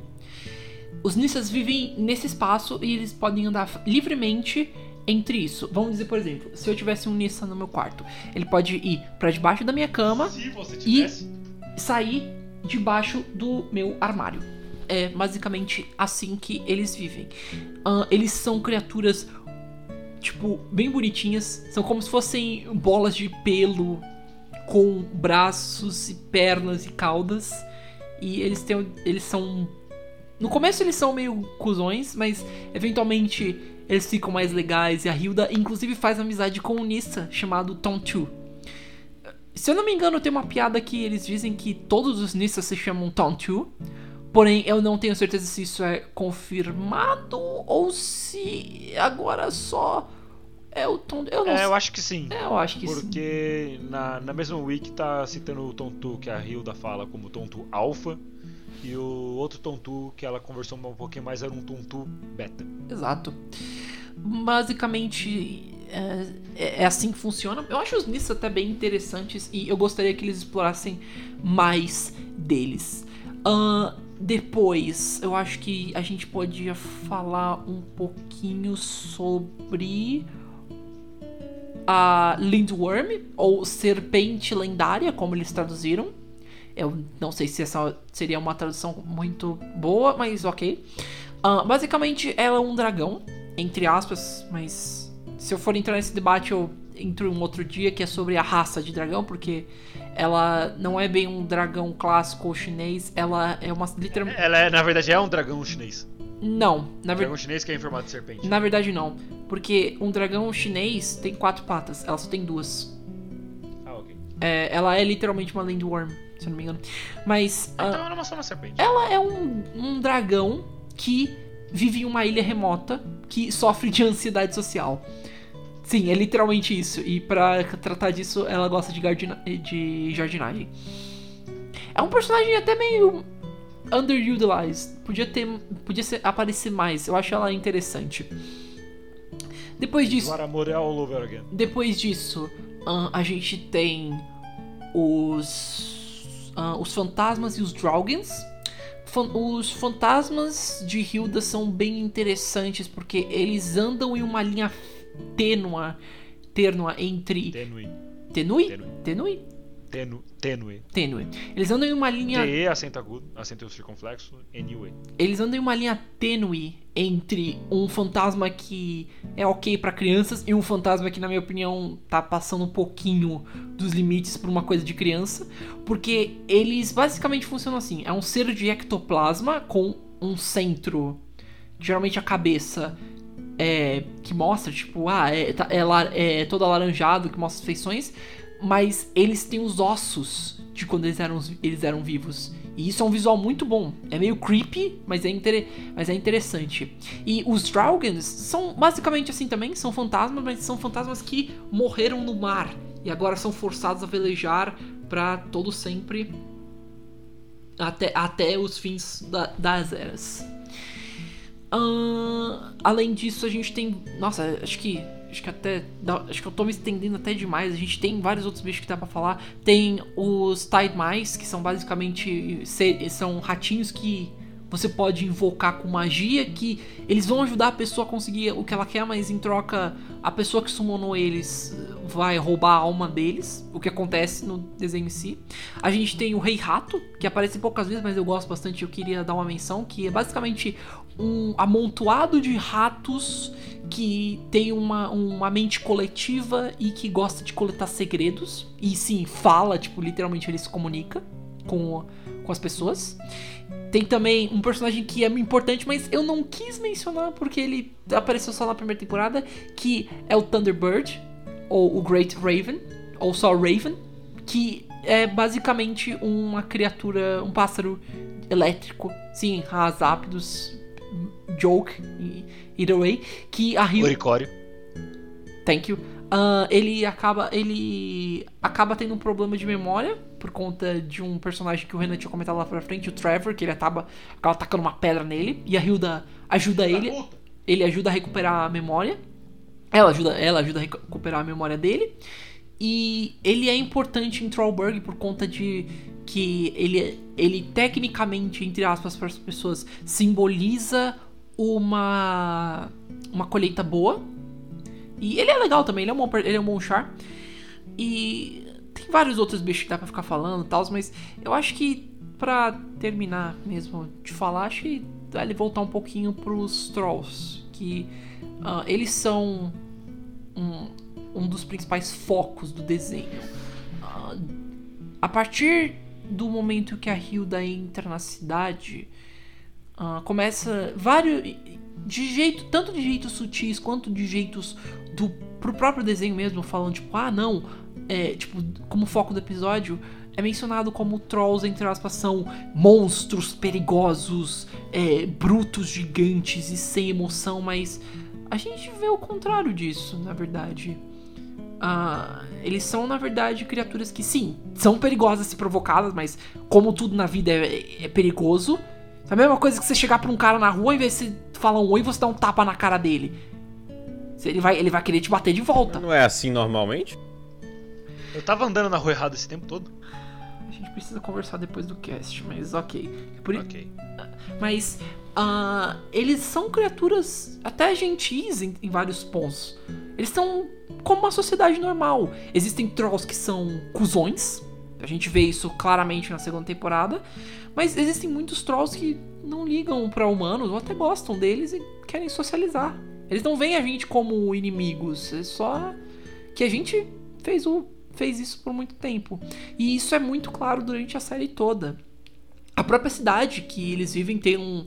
S1: Os Nissas vivem nesse espaço e eles podem andar livremente entre isso. Vamos dizer, por exemplo, se eu tivesse um Nissa no meu quarto, ele pode ir pra debaixo da minha cama e sair debaixo do meu armário. É basicamente assim que eles vivem. Ahn, eles são criaturas, tipo, bem bonitinhas. São como se fossem bolas de pelo com braços e pernas e caudas. E eles têm. Eles são. No começo eles são meio cuzões, mas eventualmente eles ficam mais legais. E a Hilda, inclusive, faz amizade com um Nissa chamado Tontu. Se eu não me engano, tem uma piada que eles dizem que todos os Nissas se chamam Tontu. Porém, eu não tenho certeza se isso é confirmado ou se agora só é o Tontu. Eu não
S2: É, eu acho que sim.
S1: É, eu acho que sim.
S2: Porque na, na mesma wiki tá citando o Tontu que a Hilda fala como Tontu Alpha. E o outro Tontu que ela conversou um pouquinho mais era um Tontu Beta.
S1: Exato. Basicamente, é, é- é assim que funciona. Eu acho os Nissa até bem interessantes e eu gostaria que eles explorassem mais deles. Ahn, depois, eu acho que a gente podia falar um pouquinho sobre a Lindworm, ou Serpente Lendária, como eles traduziram. Eu não sei se essa seria uma tradução muito boa, mas ok. Ah, basicamente, ela é um dragão, entre aspas, mas se eu for entrar nesse debate, eu entro um outro dia que é sobre a raça de dragão, porque ela não é bem um dragão clássico chinês, ela é uma literalmente.
S2: Ela, é, na verdade, é um dragão chinês.
S1: Não, na verdade.
S2: Dragão chinês que é em formato de serpente.
S1: Na verdade, não. Porque um dragão chinês tem quatro patas, ela só tem duas.
S2: Ah, ok.
S1: É, ela é literalmente uma Lindworm, se eu não me engano. Mas ah,
S2: Então ela é só uma serpente.
S1: ela é um, um dragão que vive em uma ilha remota que sofre de ansiedade social. Sim, é literalmente isso. E pra tratar disso, ela gosta de, gardina- de jardinagem. É um personagem até meio underutilized. Podia ter, podia ser, aparecer mais. Eu acho ela interessante. Depois disso,
S2: again.
S1: depois disso, ahn, a gente tem os ahn, os fantasmas e os Draugans. Fan- os fantasmas de Hilda são bem interessantes porque eles andam em uma linha tênua, tênua entre tenui,
S2: Tênue.
S1: tenui,
S2: Tênue. Tênue.
S1: tênue. Eles andam em uma linha
S2: TE, acento agudo, acento circunflexo, NUE.
S1: eles andam em uma linha tênue entre um fantasma que é ok pra crianças e um fantasma que, na minha opinião, tá passando um pouquinho dos limites pra uma coisa de criança, porque eles basicamente funcionam assim: é um ser de ectoplasma com um centro, geralmente a cabeça. É, que mostra, tipo, ah, é, tá- é, lar- é todo alaranjado, que mostra as feições, mas eles têm os ossos de quando eles eram, eles eram vivos. E isso é um visual muito bom. É meio creepy, mas é, inter... mas é interessante. E os Draugans são basicamente assim também, são fantasmas, mas são fantasmas que morreram no mar e agora são forçados a velejar pra todo sempre até, até os fins da- das eras. Ahn, além disso, a gente tem. Nossa, acho que. Acho que até. Acho que eu tô me estendendo até demais. A gente tem vários outros bichos que dá pra falar. Tem os Tide Mice, que são basicamente. São ratinhos que você pode invocar com magia. Que eles vão ajudar a pessoa a conseguir o que ela quer, mas em troca, a pessoa que summonou eles vai roubar a alma deles. O que acontece no desenho em si. A gente tem o Rei Rato, que aparece poucas vezes, mas eu gosto bastante. Eu queria dar uma menção. Que é basicamente um amontoado de ratos que tem uma, uma mente coletiva e que gosta de coletar segredos. E sim, fala, tipo, literalmente ele se comunica com, com as pessoas. Tem também um personagem que é importante, mas eu não quis mencionar porque ele apareceu só na primeira temporada, que é o Thunderbird, ou o Great Raven, ou só Raven, que é basicamente uma criatura, um pássaro elétrico, sim, rápidos, joke, e- either way, que a Rio
S2: Oricório.
S1: Thank you. Ah, ele acaba ele acaba tendo um problema de memória por conta de um personagem que o Renan tinha comentado lá pra frente, o Trevor, que ele acaba, acaba tacando uma pedra nele e a Hilda ajuda ele. Ele ajuda a recuperar a memória. Ela ajuda, ela ajuda a recuperar a memória dele. E ele é importante em Trollberg por conta de que ele, ele tecnicamente, entre aspas, para as pessoas, simboliza uma uma colheita boa. E ele é legal também, ele é um bom, ele é um bom char. E tem vários outros bichos que dá pra ficar falando e tal, mas eu acho que pra terminar mesmo de falar, acho que vale voltar um pouquinho pros Trolls. Que ah, eles são um, um dos principais focos do desenho. Ah, a partir do momento que a Hilda entra na cidade, ah, começa vários de jeito tanto de jeitos sutis quanto de jeitos do pro próprio desenho mesmo falando tipo ah não é tipo como foco do episódio é mencionado como trolls entre aspas são monstros perigosos é, brutos gigantes e sem emoção mas a gente vê o contrário disso na verdade ah, eles são, na verdade, criaturas que, sim, são perigosas se provocadas, mas como tudo na vida é, é perigoso. É a mesma coisa que você chegar pra um cara na rua, em vez de falar um oi, você dá um tapa na cara dele. Ele vai, ele vai querer te bater de volta.
S3: Não é assim normalmente?
S2: Eu tava andando na rua errada esse tempo todo.
S1: A gente precisa conversar depois do cast, mas ok. Por,
S2: Ok.
S1: Mas ah, eles são criaturas até gentis em, em vários pontos. Eles são como uma sociedade normal. Existem trolls que são cuzões. A gente vê isso claramente na segunda temporada. Mas existem muitos trolls que não ligam pra humanos ou até gostam deles e querem socializar. Eles não veem a gente como inimigos. É só que a gente fez, o, fez isso por muito tempo. E isso é muito claro durante a série toda. A própria cidade que eles vivem tem um.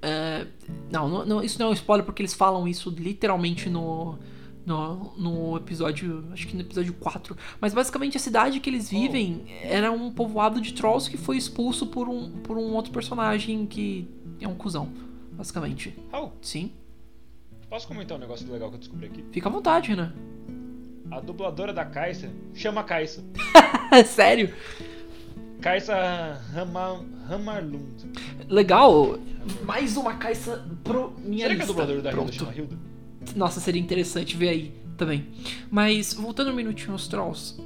S1: é, não, não, não, isso não é um spoiler porque eles falam isso literalmente no, no, no episódio. Acho que no episódio 4. Mas basicamente a cidade que eles vivem era um povoado de trolls que foi expulso por um, por um outro personagem que é um cuzão, basicamente.
S2: Raul,
S1: Sim,
S2: posso comentar um negócio legal que eu descobri aqui?
S1: fica à vontade, né?
S2: A dubladora da Caixa chama Caixa.
S1: Sério?
S2: Caixa Rama, Ramarlund.
S1: Legal. Mais uma caixa pro minha
S2: Será que a
S1: lista.
S2: dubladora da Hilda
S1: Pronto.
S2: chama Hilda?
S1: Nossa, seria interessante ver aí também. Mas, voltando um minutinho aos Trolls,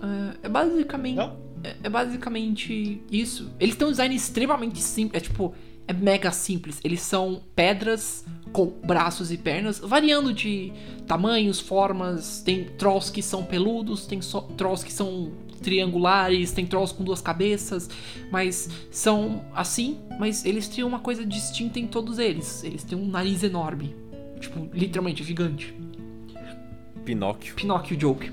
S1: é, é basicamente.
S2: Não?
S1: É, é basicamente isso. Eles têm um design extremamente simples. É tipo. É mega simples. Eles são pedras com braços e pernas, variando de tamanhos, formas. Tem trolls que são peludos, tem só- trolls que são triangulares, tem trolls com duas cabeças, mas são assim, mas eles têm uma coisa distinta em todos eles. Eles têm um nariz enorme. Tipo, literalmente gigante.
S3: Pinóquio.
S1: Pinóquio joke.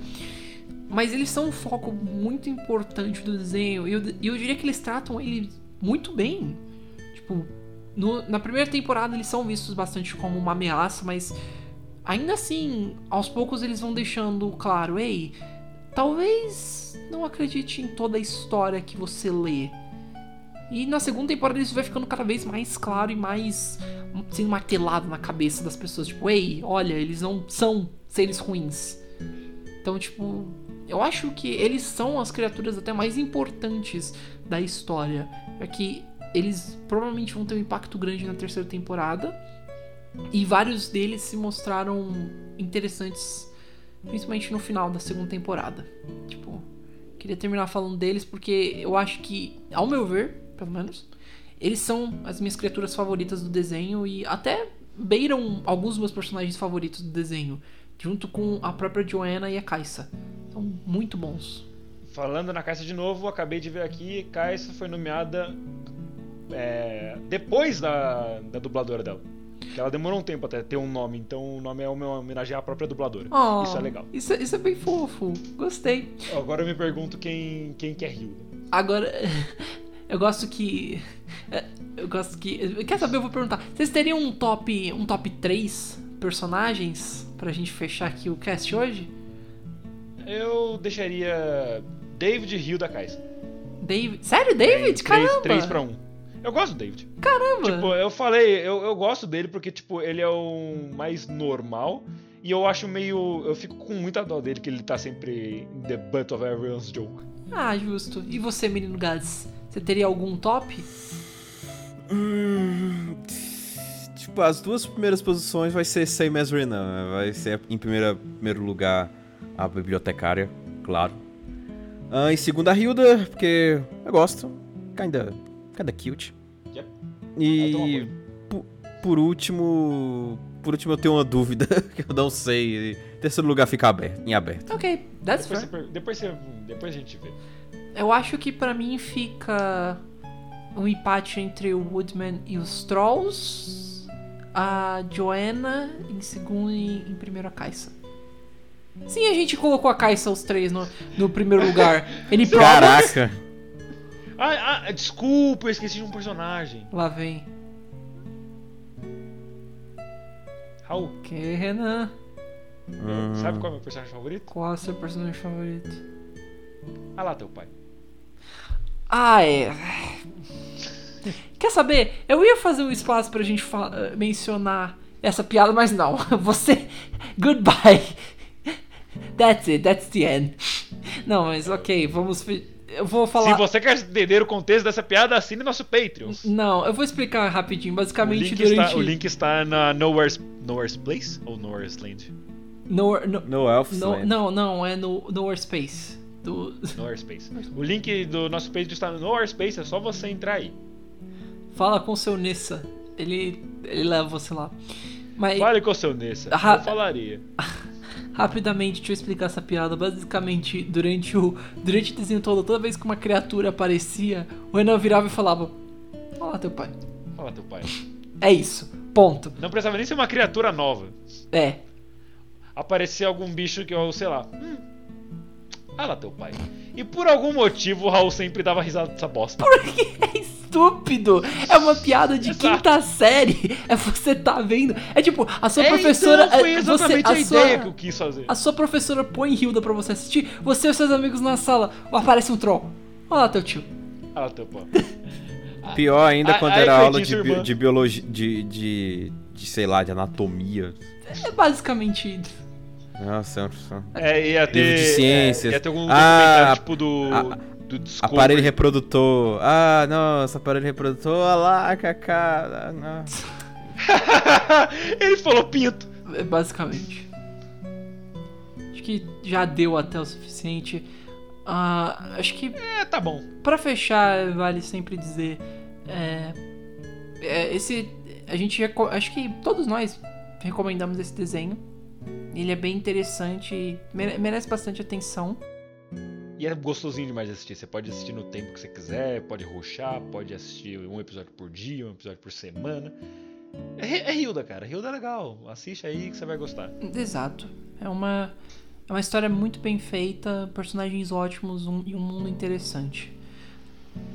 S1: Mas eles são um foco muito importante do desenho. E eu, e eu diria que eles tratam ele muito bem. Tipo, no- na primeira temporada eles são vistos bastante como uma ameaça, mas ainda assim, aos poucos eles vão deixando claro: ei, talvez não acredite em toda a história que você lê. E na segunda temporada isso vai ficando cada vez mais claro e mais sendo martelado na cabeça das pessoas. Tipo, ei, olha, eles não são seres ruins. Então, tipo, eu acho que eles são as criaturas até mais importantes da história. É que eles provavelmente vão ter um impacto grande na terceira temporada. E vários deles se mostraram interessantes, principalmente no final da segunda temporada. Tipo, queria terminar falando deles porque eu acho que, ao meu ver, pelo menos, eles são as minhas criaturas favoritas do desenho e até beiram alguns dos meus personagens favoritos do desenho, junto com a própria Joanna e a Kaisa. São muito bons.
S2: Falando na Caixa de novo, acabei de ver aqui, Caixa foi nomeada é, depois da, da dubladora dela. Que ela demorou um tempo até ter um nome, então o nome é uma homenagem à própria dubladora.
S1: Oh,
S2: Isso é legal.
S1: Isso, isso é bem fofo. Gostei.
S2: Agora eu me pergunto quem, quem que é Hilda.
S1: Agora, eu gosto que. é, Eu gosto que. Quer saber? Eu vou perguntar. Vocês teriam um top, um top 3 personagens pra gente fechar aqui o cast hoje?
S2: Eu deixaria David e Hilda Caixa.
S1: David. Sério, David? Caramba!
S2: 3 pra 1. Eu gosto do David.
S1: Caramba!
S2: Tipo, eu falei, eu, eu gosto dele porque, tipo, ele é o mais normal. E eu acho meio. Eu fico com muita dó dele que ele tá sempre in the butt of everyone's joke.
S1: Ah, justo. E você, menino Gads? Você teria algum top?
S3: Hum, tipo, as duas primeiras posições vai ser same as Renan. né? Vai ser em primeira, primeiro lugar a bibliotecária, claro. Ah, em segunda a Hilda, porque eu gosto. Kinda, kinda cute. E por, último. Por último eu tenho uma dúvida que eu não sei. Terceiro lugar fica aberto, em aberto.
S1: Ok, that's
S2: Depois,
S1: fair.
S2: você, depois, você, depois a gente vê.
S1: Eu acho que pra mim fica um empate entre o Woodman e os Trolls. A Joanna em segundo e em primeiro a Kaisa. Sim, a gente colocou a Kaisa os três no, no primeiro lugar. Problems?
S3: Caraca!
S2: Ah, ah, desculpa, eu esqueci de um personagem.
S1: Lá vem.
S2: Raul,
S1: Que Renan?
S2: Sabe qual é o meu personagem favorito?
S1: Qual é o seu personagem favorito?
S2: Ah lá, teu pai.
S1: Ah, é. Quer saber? Eu ia fazer um espaço pra gente eh, mencionar essa piada, mas não. Você. Goodbye. That's it, that's the end. Não, mas ok, vamos. Eu vou falar.
S2: Se você quer entender o contexto dessa piada, assine nosso Patreon.
S1: Não, eu vou explicar rapidinho.
S2: O
S1: Basicamente,
S2: link,
S1: durante.
S2: está, o link está na Nowhere's, Nowhere's Place ou Nowhere's Land?
S1: No, no,
S3: No Elf's
S1: no-
S3: Land.
S1: não, não, é no Nowhere Space. Do...
S2: Nowhere Space. O link do nosso Patreon está no Nowhere Space, é só você entrar aí.
S1: Fala com o seu Nessa. Ele, ele leva você lá. Mas.
S2: Fale com o seu Nessa.
S1: Ah,
S2: Eu falaria.
S1: Rapidamente, deixa eu explicar essa piada. Basicamente, durante o, durante o desenho todo, toda vez que uma criatura aparecia, o Renan virava e falava: Olá, teu pai.
S2: Fala, teu pai.
S1: É isso. Ponto.
S2: Não precisava nem ser uma criatura nova.
S1: É.
S2: Aparecia algum bicho que eu, sei lá. Hum, ah lá, teu pai. E por algum motivo o Raul sempre dava risada dessa bosta.
S1: Porque é estúpido. É uma piada de
S2: Exato.
S1: quinta série. É você tá vendo. É tipo, a sua
S2: É,
S1: professora.
S2: então, foi
S1: é,
S2: exatamente
S1: você,
S2: a,
S1: sua,
S2: ideia que eu quis fazer.
S1: A sua professora põe Hilda pra você assistir. Você e seus amigos na sala. Aparece um troll. Olha lá, teu tio.
S2: Ah lá, teu pai.
S3: Pior ainda quando
S2: aí
S3: era
S2: foi
S3: aula de, bi- de biologia. De, de, de, sei lá, de anatomia.
S1: É basicamente.
S3: Nossa, nossa.
S2: É, ia ter.
S3: Livro de ciências.
S2: é, ia ter algum
S3: Ah,
S2: documentário tipo do.
S3: a-
S2: do Discovery.
S3: Aparelho reprodutor. Ah, nossa, aparelho reprodutor. Olha lá, Kaká. Ah.
S2: Ele falou pinto.
S1: É basicamente. Acho que já deu até o suficiente. Ah, acho que
S2: É, tá bom.
S1: Pra fechar, vale sempre dizer. É, é, esse. A gente. Acho que todos nós recomendamos esse desenho. Ele é bem interessante e mere- merece bastante atenção.
S2: E é gostosinho demais de assistir. Você pode assistir no tempo que você quiser, pode ruxar, pode assistir um episódio por dia, um episódio por semana. É, é Hilda, cara. Hilda é legal. Assiste aí que você vai gostar.
S1: Exato. É uma. É uma história muito bem feita, personagens ótimos um- e um mundo interessante.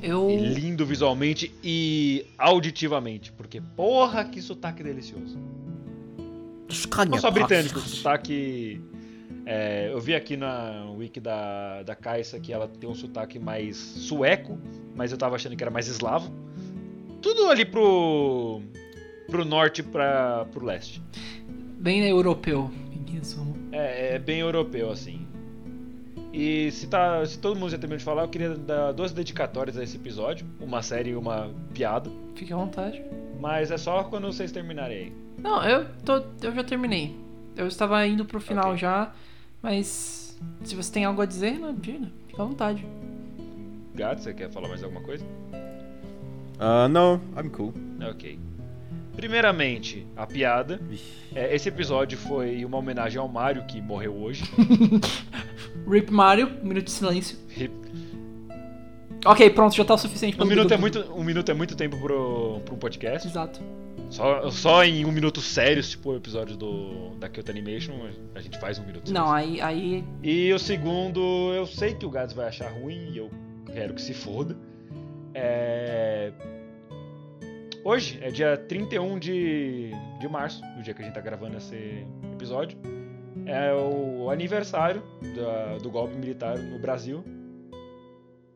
S1: Eu.
S2: E lindo visualmente e auditivamente. Porque porra, que sotaque delicioso. Não só britânico, sotaque. é, eu vi aqui na wiki da, da Caixa que ela tem um sotaque mais sueco, mas eu tava achando que era mais eslavo. Tudo ali pro. pro norte e pra, pro leste.
S1: Bem europeu, em resumo.
S2: É, é bem europeu, assim. E se, tá, se todo mundo já terminou de falar, eu queria dar duas dedicatórias a esse episódio. Uma série e uma piada.
S1: Fique à vontade.
S2: Mas é só quando vocês terminarem aí.
S1: Não, eu, tô, eu já terminei. Eu estava indo pro final
S2: Ok.
S1: já, mas se você tem algo a dizer, não, diga, fica à vontade.
S2: Gato, você quer falar mais alguma coisa?
S3: Ah, não, I'm cool.
S2: Ok. Primeiramente, a piada. É, esse episódio foi uma homenagem ao Mario, que morreu hoje.
S1: Rip Mario, um minuto de silêncio.
S2: Rip.
S1: Ok, pronto, já tá o suficiente
S2: Um
S1: pelo
S2: minuto, é muito, um minuto é muito tempo pro, pro um podcast.
S1: Exato.
S2: Só, só em um minuto sérios, tipo o episódio do, da Kyoto Animation, a gente faz um minuto.
S1: Não,
S2: sério.
S1: aí, aí.
S2: E o segundo, eu sei que o Gads vai achar ruim e eu quero que se foda. É... Hoje é dia 31 de, de março, o dia que a gente tá gravando esse episódio. É o aniversário da- do golpe militar no Brasil.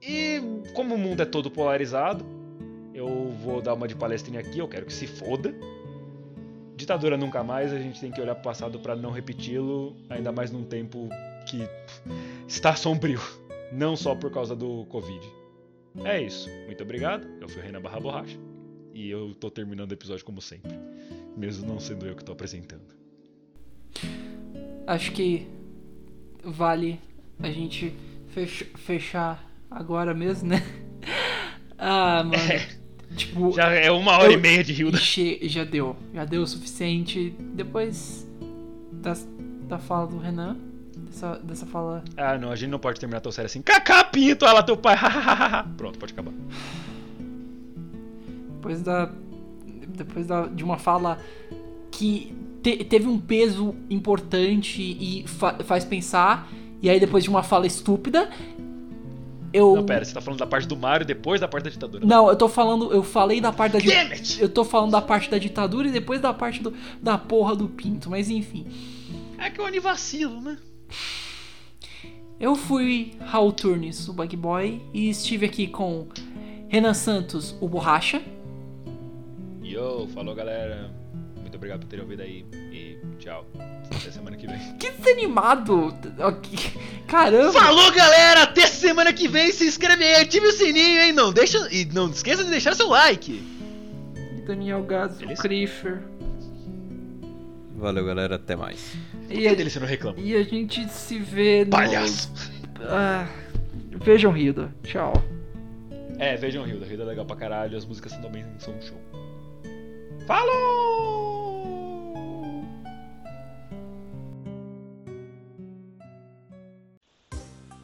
S2: E como o mundo é todo polarizado, eu vou dar uma de palestrinha aqui, eu quero que se foda. Ditadura nunca mais, a gente tem que olhar pro passado para não repeti-lo, ainda mais num tempo que está sombrio, não só por causa do Covid. É isso, muito obrigado. Eu fui o Renan Barra Borracha e eu tô terminando o episódio como sempre, mesmo não sendo eu que tô apresentando.
S1: Acho que vale a gente fech- fechar agora mesmo, né? Ah, mano. Tipo,
S2: Já é uma hora
S1: Eu-
S2: e meia de Hilda.
S1: já deu. Já deu o suficiente. Depois da, da fala do Renan, dessa, dessa fala.
S2: Ah, não, a gente não pode terminar tão sério assim. Cacá Pinto, lá teu pai. Pronto, pode acabar.
S1: Depois da. Depois da, de uma fala que te- teve um peso importante e fa- faz pensar. E aí depois de uma fala estúpida. Eu.
S2: Não, pera, você tá falando da parte do Mario depois da parte da ditadura.
S1: Não, eu tô falando. Eu falei da parte da ditadura.
S2: it!
S1: Eu tô falando da parte da ditadura e depois da parte do, da porra do pinto, mas enfim.
S2: É que eu nem vacilo, né?
S1: Eu fui Raul Turnes, o Bug Boy, e estive aqui com Renan Santos, o Borracha.
S2: Yo, falou galera. Muito obrigado por terem ouvido aí. E tchau. Até semana que vem.
S1: Que desanimado! Caramba!
S2: Falou galera! Até semana que vem. Se inscreve aí, ative o sininho, hein? Não deixa. E não esqueça de deixar seu like.
S1: Daniel Gazo,
S2: Beleza?
S1: Crifer.
S3: Valeu, galera. Até mais.
S2: E
S1: a,
S2: dele você não reclama.
S1: e a gente se vê no.
S2: Palhaço!
S1: Ah, vejam Hilda. Tchau.
S2: É, vejam Hilda. Hilda é legal pra caralho. As músicas também são um show. Falou!